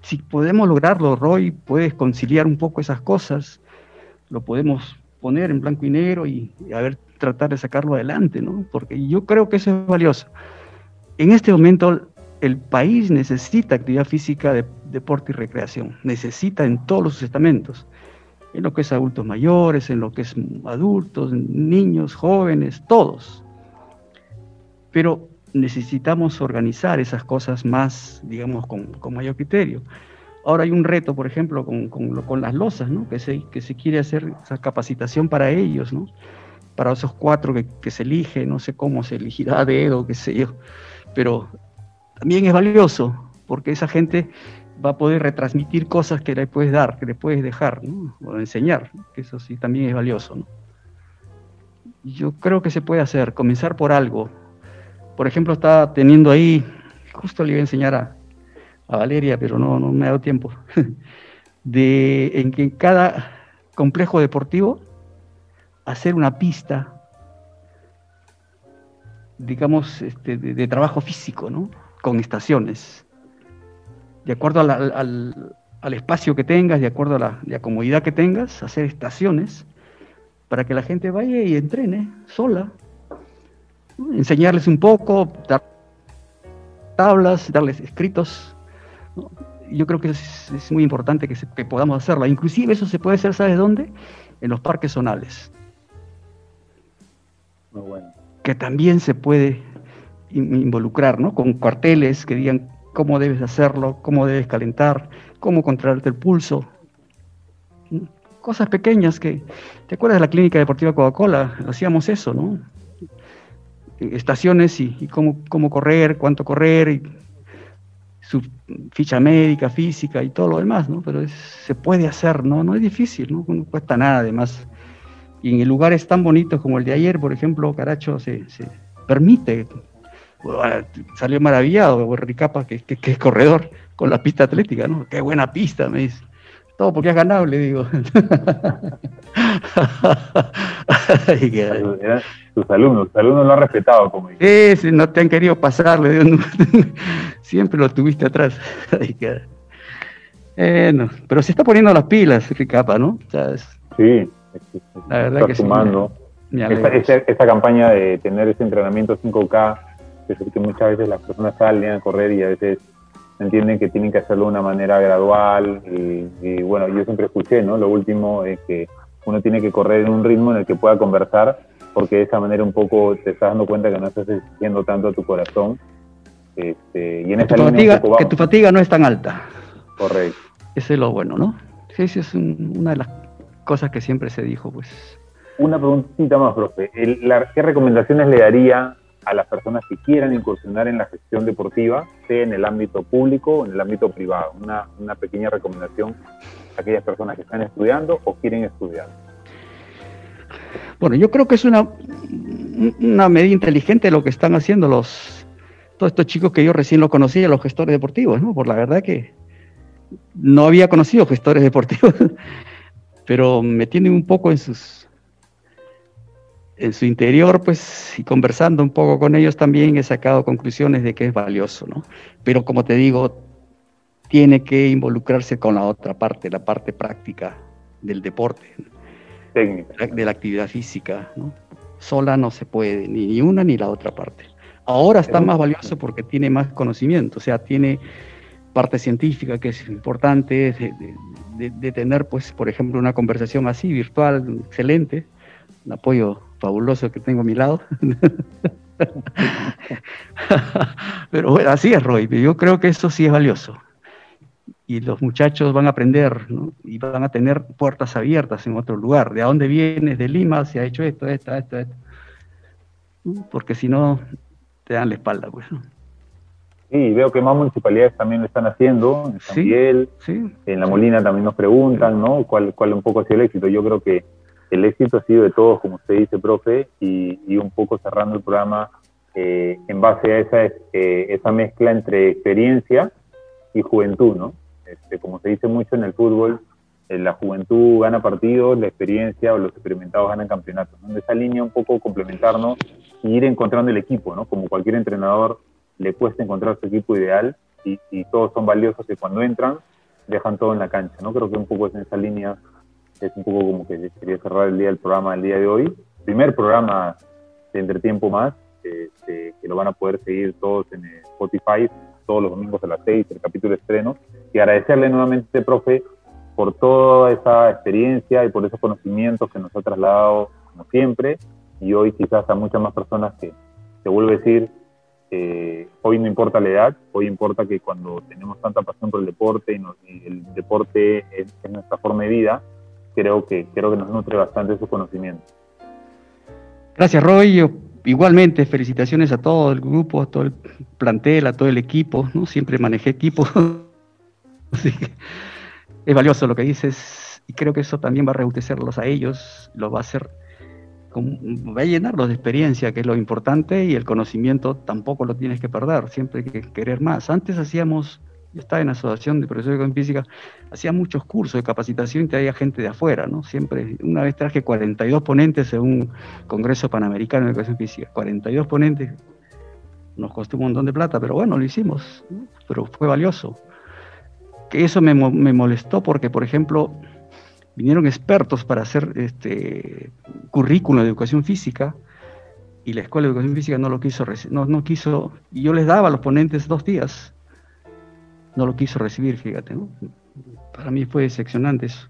Si podemos lograrlo, Roy, puedes conciliar un poco esas cosas, lo podemos poner en blanco y negro y, a ver, tratar de sacarlo adelante, ¿no? Porque yo creo que eso es valioso. En este momento, el país necesita actividad física, de, deporte y recreación. Necesita en todos los estamentos en lo que es adultos mayores, en lo que es adultos, niños, jóvenes, todos. Pero necesitamos organizar esas cosas más, digamos, con, mayor criterio. Ahora hay un reto, por ejemplo, con, con, las losas, ¿no? que, se, que se quiere hacer esa capacitación para ellos, ¿no? para esos cuatro que, que se eligen, no sé cómo se elegirá a dedo, qué sé yo, pero también es valioso, porque esa gente va a poder retransmitir cosas que le puedes dar, que le puedes dejar, o enseñar, que eso sí también es valioso. ¿no? Yo creo que se puede hacer, comenzar por algo. Por ejemplo, estaba teniendo ahí, justo le iba a enseñar a, Valeria, pero no, no me ha dado tiempo, de en que en cada complejo deportivo hacer una pista, digamos, este, de, de trabajo físico, ¿no? Con estaciones de acuerdo al, espacio que tengas, de acuerdo a la, comodidad que tengas, hacer estaciones para que la gente vaya y entrene sola, enseñarles un poco, dar tablas, darles escritos. Yo creo que es, muy importante que, que, podamos hacerlo. Inclusive eso se puede hacer, ¿sabes dónde? En los parques zonales. Muy bueno. Que también se puede involucrar, ¿no? Con cuarteles que digan cómo debes hacerlo, cómo debes calentar, cómo controlarte el pulso. Cosas pequeñas que, ¿te acuerdas de la clínica deportiva Coca-Cola? Hacíamos eso, ¿no? Estaciones y, cómo, cómo, correr, cuánto correr, y su ficha médica, física y todo lo demás, ¿no? Pero se puede hacer, ¿no? No es difícil, ¿no? No cuesta nada, además. Y en lugares tan bonitos como el de ayer, por ejemplo, Caracho se, se permite salió maravillado, Ricapa, que, que, es corredor con la pista atlética, ¿no? Qué buena pista, me dice. Todo porque has ganado, le digo. tus alumnos, tus alumnos lo han respetado, como dice. Sí, no te han querido pasar, le digo, siempre lo tuviste atrás. bueno, pero se está poniendo las pilas, Ricapa, ¿no? sí, la verdad que sumando. Sí, esa, campaña de tener ese entrenamiento 5K es que muchas veces las personas salen a correr y a veces entienden que tienen que hacerlo de una manera gradual y, bueno, yo siempre escuché, ¿no? Lo último es que uno tiene que correr en un ritmo en el que pueda conversar porque de esa manera un poco te estás dando cuenta que no estás exigiendo tanto a tu corazón. Este, y en esa fatiga, que tu fatiga no es tan alta. Correcto. Ese es lo bueno, ¿no? Sí, esa es una de las cosas que siempre se dijo, pues. Una preguntita más, profe. ¿Qué recomendaciones le daría a las personas que quieran incursionar en la gestión deportiva, sea en el ámbito público o en el ámbito privado. Una, una pequeña recomendación a aquellas personas que están estudiando o quieren estudiar. Bueno, yo creo que es una, una medida inteligente lo que están haciendo los todos estos chicos que yo recién lo conocí, los gestores deportivos, ¿no? Por la verdad que no había conocido gestores deportivos, pero me tienen un poco en sus en su interior, pues, y conversando un poco con ellos también he sacado conclusiones de que es valioso, ¿no? Pero como te digo, tiene que involucrarse con la otra parte, la parte práctica del deporte, Técnica. de la actividad física, ¿no? Sola no se puede, ni, una ni la otra parte. Ahora está más valioso porque tiene más conocimiento, o sea, tiene parte científica que es importante, de, de tener, pues, por ejemplo, una conversación así, virtual, excelente, un apoyo fabuloso que tengo a mi lado. Pero bueno, así es, Roy. Yo creo que eso sí es valioso. Y los muchachos van a aprender y van a tener puertas abiertas en otro lugar. ¿De dónde vienes? De Lima, se ha hecho esto, esto, esto, esto. Porque si no, te dan la espalda, pues. Sí, veo que más municipalidades también lo están haciendo, en San Miguel, en La Molina también nos preguntan, ¿no? ¿Cuál, cuál un poco ha sido el éxito? Yo creo que el éxito ha sido de todos, como usted dice, profe, y, un poco cerrando el programa eh, en base a esa, eh, esa mezcla entre experiencia y juventud, ¿no? Este, como se dice mucho en el fútbol, eh, la juventud gana partidos, la experiencia o los experimentados ganan campeonatos. En esa línea un poco complementarnos y ir encontrando el equipo, ¿no? Como cualquier entrenador le cuesta encontrar su equipo ideal y, y todos son valiosos que cuando entran dejan todo en la cancha, ¿no? Creo que un poco es en esa línea es un poco como que quería cerrar el día del programa del día de hoy. Primer programa de Entretiempo Más, este, que lo van a poder seguir todos en Spotify todos los domingos a las 6, el capítulo estreno. Y agradecerle nuevamente, profe, por toda esa experiencia y por esos conocimientos que nos ha trasladado, como siempre. Y hoy quizás a muchas más personas que, se vuelve a decir, hoy no importa la edad, hoy importa que cuando tenemos tanta pasión por el deporte y, el deporte es, nuestra forma de vida, creo que, creo que nos nutre bastante su conocimiento. Gracias, Roy. Igualmente, felicitaciones a todo el grupo, a todo el plantel, a todo el equipo. ¿no? Siempre manejé equipo. es valioso lo que dices y creo que eso también va a rebutecerlos a ellos, lo va a hacer, va a llenarlos de experiencia, que es lo importante, y el conocimiento tampoco lo tienes que perder, siempre hay que querer más. Antes hacíamos yo estaba en la Asociación de Profesores de Educación Física, hacía muchos cursos de capacitación y traía gente de afuera, ¿no? Siempre, una vez traje 42 ponentes en un Congreso Panamericano de Educación Física, 42 ponentes, nos costó un montón de plata, pero bueno, lo hicimos, pero fue valioso. Que eso me, me, molestó porque, por ejemplo, vinieron expertos para hacer este currículo de educación física, y la Escuela de Educación Física no lo quiso, no, no quiso, y yo les daba a los ponentes dos días, no lo quiso recibir, fíjate, ¿no? Para mí fue decepcionante eso.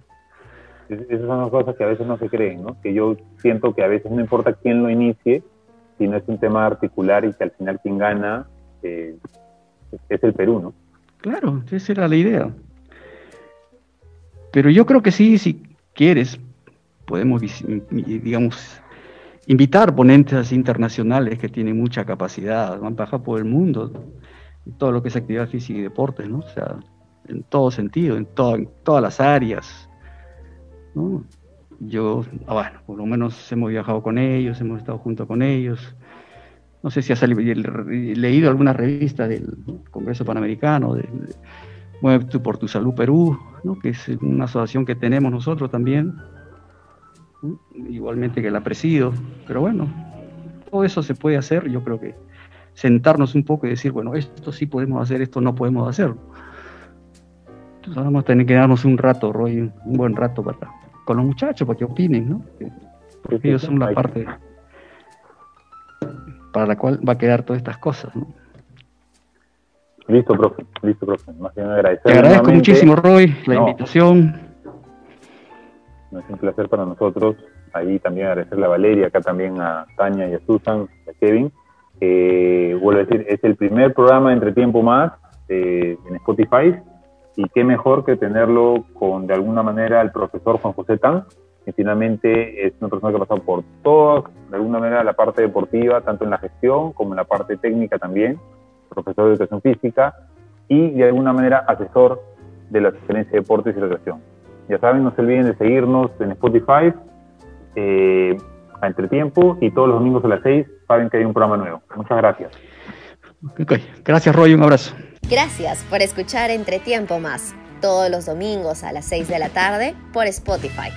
Esas son las cosas que a veces no se creen, ¿no? Que yo siento que a veces no importa quién lo inicie, si no es un tema articular y que al final quien gana eh, es el Perú, ¿no? Claro, esa era la idea. Pero yo creo que sí, si quieres, podemos, digamos, invitar ponentes internacionales que tienen mucha capacidad, van a por el mundo, todo lo que es actividad física y deporte, ¿no? O sea, en todo sentido, en, en todas las áreas, ¿no? Yo, ah, bueno, por lo menos hemos viajado con ellos, hemos estado junto con ellos. No sé si has leído alguna revista del Congreso Panamericano, de, Mueve por tu Salud Perú, ¿no? que es una asociación que tenemos nosotros también, igualmente que la presido, pero bueno, todo eso se puede hacer, yo creo que sentarnos un poco y decir, bueno, esto sí podemos hacer, esto no podemos hacer. Entonces vamos a tener que darnos un rato, Roy, un buen rato para, con los muchachos para que opinen, ¿no? Porque ellos son la parte para la cual va a quedar todas estas cosas, ¿no? Listo, profe, listo, profe. Más bien agradecer. Te agradezco muchísimo, Roy, la invitación. es un placer para nosotros. Ahí también agradecerle a Valeria, acá también a Tania y a Susan, a Kevin. Eh, vuelvo a decir, es el primer programa Entre Tiempo Más eh, en Spotify y qué mejor que tenerlo con de alguna manera el profesor Juan José Tan, que finalmente es una persona que ha pasado por toda, de alguna manera, la parte deportiva, tanto en la gestión como en la parte técnica también, profesor de educación física y de alguna manera asesor de la excelencia de deportes y recreación. Ya saben, no se olviden de seguirnos en Spotify, eh, a Entretiempo y todos los domingos a las 6 saben que hay un programa nuevo. Muchas gracias. Gracias, Roy. Un abrazo. Gracias por escuchar Entretiempo Más, todos los domingos a las 6 de la tarde por Spotify.